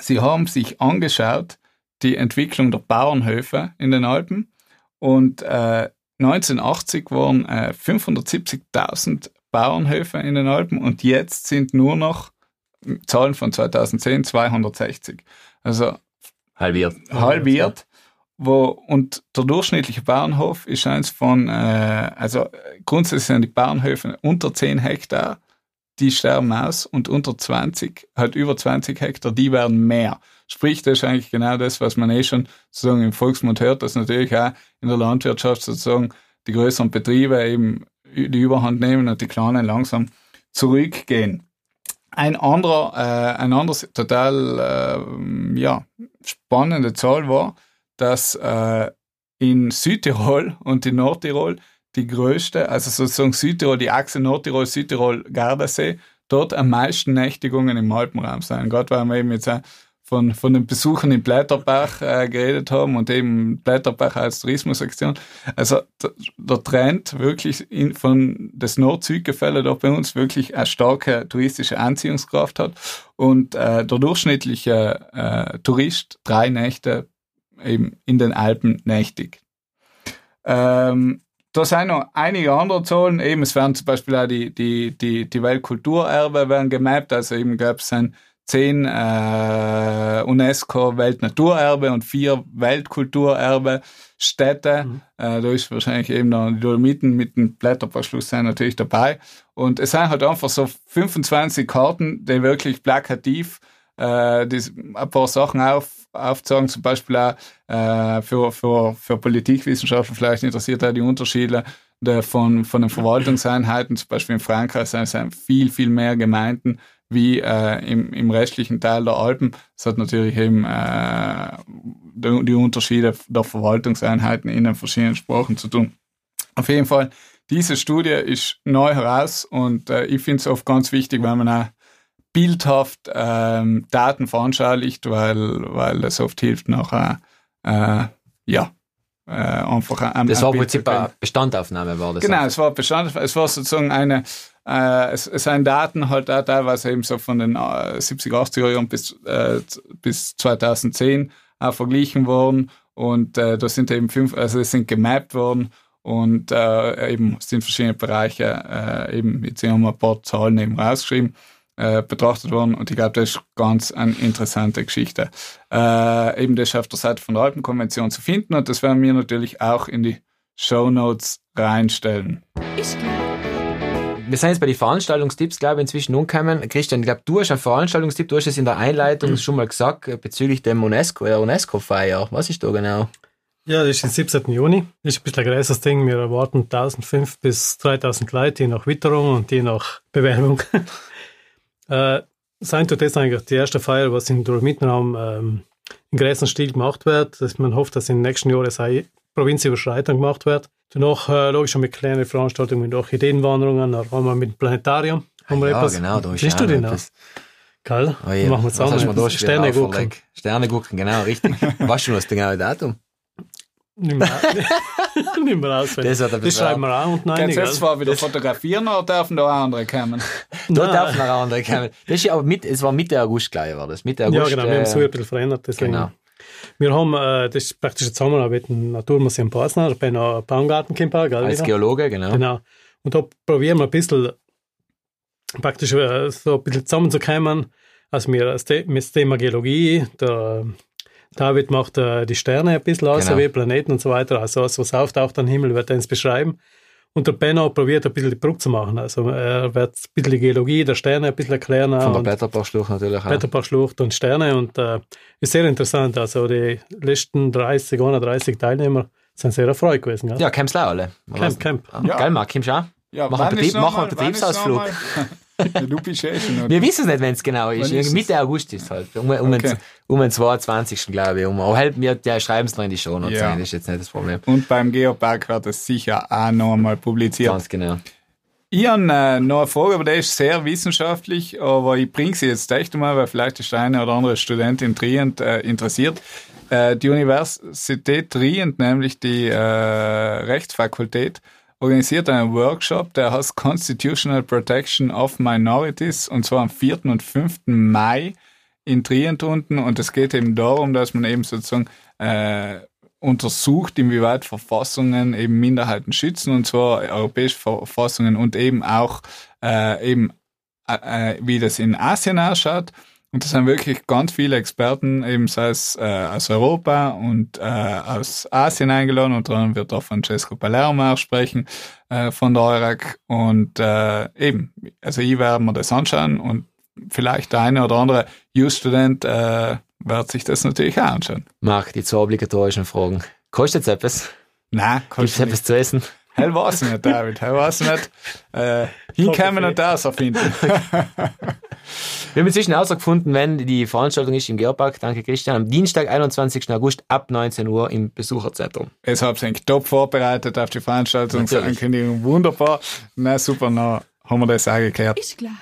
sie haben sich angeschaut, die Entwicklung der Bauernhöfe in den Alpen und äh, 1980 waren äh, 570.000 Bauernhöfe in den Alpen und jetzt sind nur noch Zahlen von 2010 260. Also Halbiert. halbiert. Wo, und der durchschnittliche Bauernhof ist eins von, äh, also grundsätzlich sind die Bauernhöfe unter 10 Hektar, die sterben aus und unter 20, halt über 20 Hektar, die werden mehr. Sprich, das ist eigentlich genau das, was man eh schon sozusagen im Volksmund hört, dass natürlich auch in der Landwirtschaft sozusagen die größeren Betriebe eben die Überhand nehmen und die kleinen langsam zurückgehen. Ein anderer, äh, ein anderes total äh, ja, spannende Zahl war, dass äh, in Südtirol und in Nordtirol die größte, also sozusagen Südtirol, die Achse Nordtirol, Südtirol, Gardasee, dort am meisten Nächtigungen im Alpenraum sein. Gerade weil wir eben jetzt von, von den Besuchern in Blätterbach äh, geredet haben und eben Blätterbach als Tourismusaktion. Also der, Trend wirklich in, von das Nord-Süd-Gefälle da bei uns wirklich eine starke touristische Anziehungskraft hat und äh, der durchschnittliche äh, Tourist drei Nächte eben in den Alpen nächtig. Ähm, da sind noch einige andere Zahlen. Eben, es werden zum Beispiel auch die, die, die, die Weltkulturerbe werden gemappt. Also eben gab es ein zehn äh, UNESCO-Weltnaturerbe und vier Weltkulturerbe Städte. Mhm. Äh, da ist wahrscheinlich eben noch die Dolomiten mit dem Blätterverschluss sind natürlich dabei. Und es sind halt einfach so 25 Karten, die wirklich plakativ äh, die ein paar Sachen auf, aufzeigen, zum Beispiel auch äh, für, für, für Politikwissenschaftler vielleicht interessiert auch die Unterschiede der von, von den Verwaltungseinheiten, zum Beispiel in Frankreich sind es viel, viel mehr Gemeinden wie äh, im, im restlichen Teil der Alpen. Das hat natürlich eben äh, die, die Unterschiede der Verwaltungseinheiten in den verschiedenen Sprachen zu tun. Auf jeden Fall, diese Studie ist neu heraus und äh, ich finde es oft ganz wichtig, wenn man auch bildhaft ähm, Daten veranschaulicht, weil, weil das oft hilft nachher, äh, ja, äh, einfach ein, Das war im Prinzip eine Bestandaufnahme, war das? Genau, auch. es war Bestand, es war sozusagen eine, äh, es, es sind Daten halt auch teilweise eben so von den äh, 70, 80er Jahren bis, äh, bis 2010 auch verglichen worden und äh, da sind eben fünf, also es sind gemappt worden und äh, eben sind verschiedene Bereiche, äh, eben jetzt haben wir ein paar Zahlen eben rausgeschrieben äh, betrachtet worden und ich glaube, das ist ganz eine interessante Geschichte. Äh, eben das ist auf der Seite von der Alpenkonvention zu finden und das werden wir natürlich auch in die Show Notes reinstellen. Ich glaube. Wir sind jetzt bei den Veranstaltungstipps, glaube ich, inzwischen umgekommen. Christian, ich glaube, du hast einen Veranstaltungstipp, du hast es in der Einleitung mhm. schon mal gesagt, äh, bezüglich dem UNESCO, der UNESCO-Feier. Was ist da genau? Ja, das ist am 17. Juni. Das ist ein bisschen ein größeres Ding. Wir erwarten 1500 bis 3000 Leute, je nach Witterung und je nach Bewerbung. Äh, sein tut das eigentlich die erste Feier, was im Dolomitenraum ähm, im größten Stil gemacht wird. Dass man hofft, dass in den nächsten Jahren eine Provinzüberschreitung gemacht wird. Danach äh, logisch mit kleinen Veranstaltungen mit Orchideenwanderungen, dann haben wir mit dem Planetarium. Haben wir ah, ja, etwas. genau, da ist Siehst du den noch? Karl, oh, ja. machen wir zusammen. Sterne gucken. Sterne gucken, genau, richtig. weißt du, was das genaue Datum? Nicht mehr, nicht mehr auswendig. Das, das schreiben wir auch unten rein. Kannst du jetzt zwar wieder fotografieren oder dürfen da auch andere kommen? da dürfen auch andere kommen. Das ist aber mit, es war Mitte August gleich, war das. Mitte August. Ja, genau, wir haben es so ein bisschen verändert. Deswegen. Genau. Wir haben, äh, das ist praktisch eine Zusammenarbeit mit dem Naturmuseum Basner, bei einer Baumgartencamper. Als wieder. Geologe, genau. Genau. Und da probieren wir ein bisschen, praktisch äh, so ein bisschen zusammenzukommen. Also wir, das Thema Geologie, der David macht äh, die Sterne ein bisschen aus, genau. wie Planeten und so weiter. Also was auftaucht am Himmel, wird er uns beschreiben. Und der Benno probiert ein bisschen die Brücke zu machen. Also er wird ein bisschen die Geologie der Sterne ein bisschen erklären. Von der Blätterbachschlucht natürlich auch. Blätterbachschlucht und Sterne. Und äh, ist sehr interessant. Also die letzten 30, 31 Teilnehmer sind sehr erfreut gewesen. Gell? Ja, Camp's alle. Camp, Camp. Ja. Geil, Marc, kommst du auch? Ja, mach einen, Betrieb, mach einen Betriebsausflug. du bist eh schon. Wir wissen es nicht, wenn es genau ist. ist Mitte August ist es halt. Um, um, okay. um den 22. glaube ich. Um, aber halt, wir ja, schreiben es noch in die Show Notes ja. das ist jetzt nicht das Problem. Und beim Geopark wird es sicher auch noch einmal publiziert. Ganz genau. Ich habe äh, noch eine Frage, aber die ist sehr wissenschaftlich, aber ich bringe sie jetzt echt mal, weil vielleicht ist eine oder andere Studentin Trient äh, interessiert. Äh, die Universität Trient, nämlich die äh, Rechtsfakultät, organisiert einen Workshop, der heißt Constitutional Protection of Minorities und zwar am 4. und 5. Mai in Trient unten und es geht eben darum, dass man eben sozusagen äh, untersucht, inwieweit Verfassungen eben Minderheiten schützen und zwar europäische Verfassungen und eben auch äh, eben äh, äh wie das in Asien ausschaut und das sind wirklich ganz viele Experten, eben sei es äh, aus Europa und äh, aus Asien eingeladen. Und dann wird auch Francesco Palermo auch sprechen äh, von der EURAC. Und äh, eben, also ich werde mir das anschauen und vielleicht der eine oder andere Youth-Student äh, wird sich das natürlich auch anschauen. Marc, die zwei obligatorischen Fragen. Kostet es etwas? Nein, kostet Gibt es etwas zu essen? Hell weiß ich nicht, David. Hell weiß ich nicht. Äh, hinkommen und das erfinden. Wir haben inzwischen herausgefunden, wenn die Veranstaltung ist im Geopark, danke Christian, am Dienstag, 21. August ab 19 Uhr im Besucherzentrum. Es habe ich top vorbereitet auf die Veranstaltungsankündigung. Wunderbar. Na super, na haben wir das auch geklärt. Ist gleich.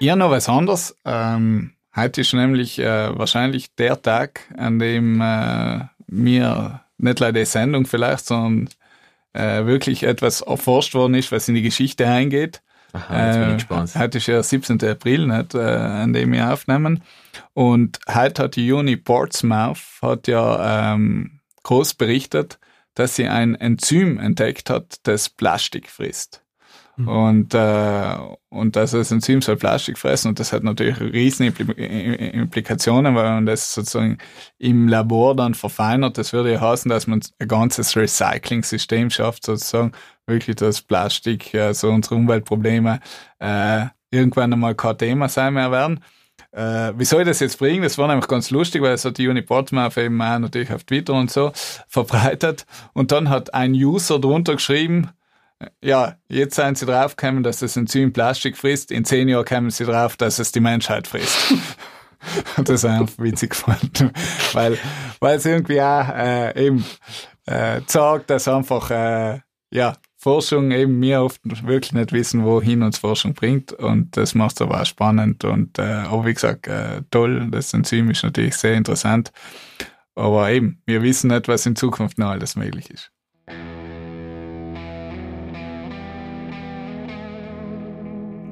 Ja, noch was anderes. Ähm, heute ist nämlich äh, wahrscheinlich der Tag, an dem äh, wir nicht leider die Sendung vielleicht, sondern äh, wirklich etwas erforscht worden ist, was in die Geschichte eingeht. Aha, jetzt bin ich äh, gespannt. Heute ist ja 17. April, nicht, äh, an dem wir aufnehmen. Und heute hat die Uni Portsmouth hat ja ähm, groß berichtet, dass sie ein Enzym entdeckt hat, das Plastik frisst. Und, äh, und dass das Enzym soll Plastik fressen und das hat natürlich riesen Impli Implikationen, weil man das sozusagen im Labor dann verfeinert. Das würde ja heißen, dass man ein ganzes Recycling-System schafft, sozusagen wirklich, dass Plastik, äh, so unsere Umweltprobleme äh, irgendwann einmal kein Thema sein mehr werden. Äh, wie soll ich das jetzt bringen? Das war nämlich ganz lustig, weil es hat die Uni Portsmouth eben auch natürlich auf Twitter und so verbreitet. Und dann hat ein User drunter geschrieben, ja, jetzt sind sie draufgekommen, dass das Enzym Plastik frisst. In zehn Jahren kommen sie drauf, dass es die Menschheit frisst. Das ist einfach witzig gefunden, weil, weil es irgendwie auch äh, eben äh, zeigt, dass einfach äh, ja, Forschung eben wir oft wirklich nicht wissen, wohin uns Forschung bringt und das macht es aber auch spannend und äh, aber wie gesagt, äh, toll, das Enzym ist natürlich sehr interessant, aber eben, wir wissen nicht, was in Zukunft noch alles möglich ist.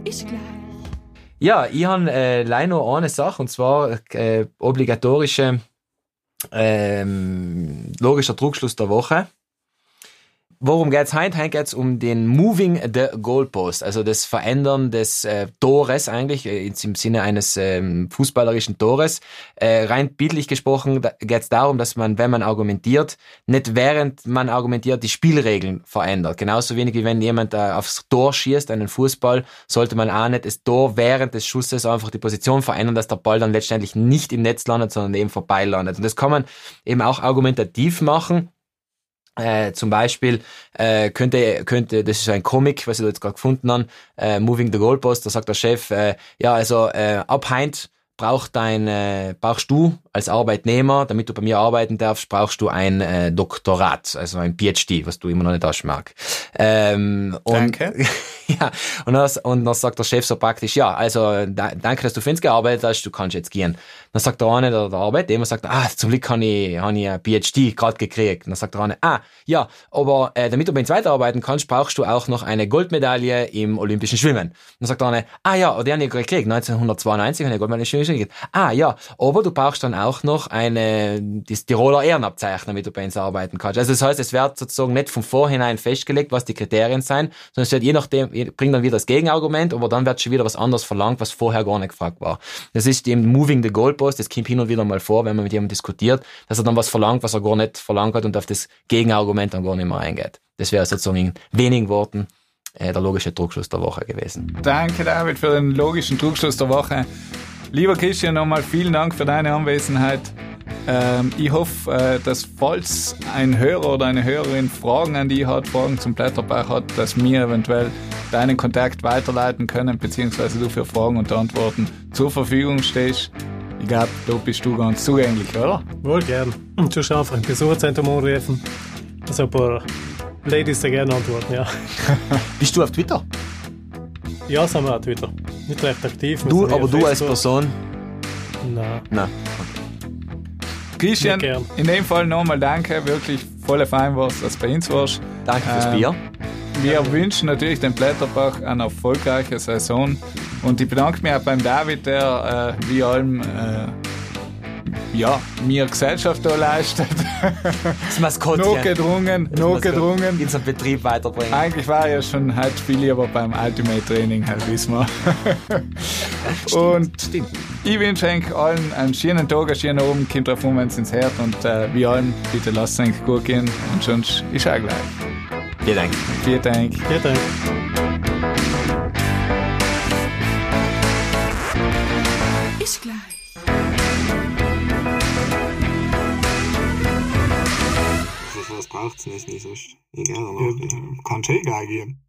Ist gleich. Ja, ich habe äh, leider noch eine Sache, und zwar äh, obligatorische ähm, logischer Druckschluss der Woche. Worum geht's heute? Heute geht's um den Moving the Goalpost, also das Verändern des äh, Tores eigentlich, äh, im Sinne eines ähm, fußballerischen Tores. Äh, rein bildlich gesprochen da geht's darum, dass man, wenn man argumentiert, nicht während man argumentiert die Spielregeln verändert. Genauso wenig wie wenn jemand äh, aufs Tor schießt, einen Fußball, sollte man auch nicht das Tor während des Schusses einfach die Position verändern, dass der Ball dann letztendlich nicht im Netz landet, sondern eben vorbei landet. Und das kann man eben auch argumentativ machen. Äh, zum Beispiel äh, könnte, könnte, das ist ein Comic, was ich da jetzt gerade gefunden habe, äh, Moving the Goalpost, da sagt der Chef, äh, ja, also äh, ab heint braucht dein, äh, brauchst du als Arbeitnehmer, damit du bei mir arbeiten darfst, brauchst du ein äh, Doktorat, also ein PhD, was du immer noch nicht hast, Marc. Ähm, und, Danke. ja, und dann, und dann sagt der Chef so praktisch, ja, also da, danke, dass du für uns gearbeitet hast, du kannst jetzt gehen. Dann sagt der eine, der, der Arbeitnehmer sagt, ah, zum Glück habe ich, hab ich ein PhD gerade gekriegt. Dann sagt der eine, ah, ja, aber äh, damit du bei uns weiterarbeiten kannst, brauchst du auch noch eine Goldmedaille im olympischen Schwimmen. Dann sagt der eine, ah ja, die habe ich gekriegt, 1992 habe ich eine Goldmedaille im Schwimmen gekriegt. Ah ja, aber du brauchst dann auch noch eine, das Tiroler Ehrenabzeichen, damit du bei uns arbeiten kannst. Also das heißt, es wird sozusagen nicht von vorhinein festgelegt, was die Kriterien sein, sondern es wird je nachdem, bringt dann wieder das Gegenargument, aber dann wird schon wieder was anderes verlangt, was vorher gar nicht gefragt war. Das ist eben Moving the Goalpost, das kommt hin und wieder mal vor, wenn man mit jemandem diskutiert, dass er dann was verlangt, was er gar nicht verlangt hat und auf das Gegenargument dann gar nicht mehr eingeht. Das wäre sozusagen in wenigen Worten äh, der logische Druckschluss der Woche gewesen. Danke, David, für den logischen Druckschluss der Woche. Lieber Christian, nochmal vielen Dank für deine Anwesenheit. Ähm, ich hoffe, äh, dass falls ein Hörer oder eine Hörerin Fragen an die hat, Fragen zum Blätterbach hat, dass wir eventuell deinen Kontakt weiterleiten können, beziehungsweise du für Fragen und Antworten zur Verfügung stehst. Ich glaube, da bist du ganz zugänglich, oder? Wohl gern. Und du einfach im Besucherzentrum anrufen. Also ein paar Ladies sehr gerne antworten, ja. Bist du auf Twitter? Ja, sind wir auch Twitter. Nicht recht aktiv. Du, aber du als. Person? Nein. Nein. Christian, in dem Fall nochmal danke, wirklich voll fein warst, dass du bei uns warst. Danke fürs Ähm, Bier. Wir wünschen natürlich dem Blätterbach eine erfolgreiche Saison und ich bedanke mich auch beim David, der äh, wie allem äh, ja, mir Gesellschaft da leistet. Das Maskottchen. notgedrungen, Das notgedrungen. In so einen Betrieb weiterbringen. Eigentlich war ja schon halt Spiel, aber beim Ultimate Training halt wissen wir. und Stimmt. ich wünsche euch allen einen schönen Tag, einen schönen Abend, kommt drauf um, wenn es ins Herd und äh, wie allem, bitte lasst es euch gut gehen und sonst ist auch gleich. Vielen Dank. Vielen Dank. Vielen Dank. Ist gleich. Was denn jetzt nicht sonst? Ich gerne noch. Kann schon egal gehen.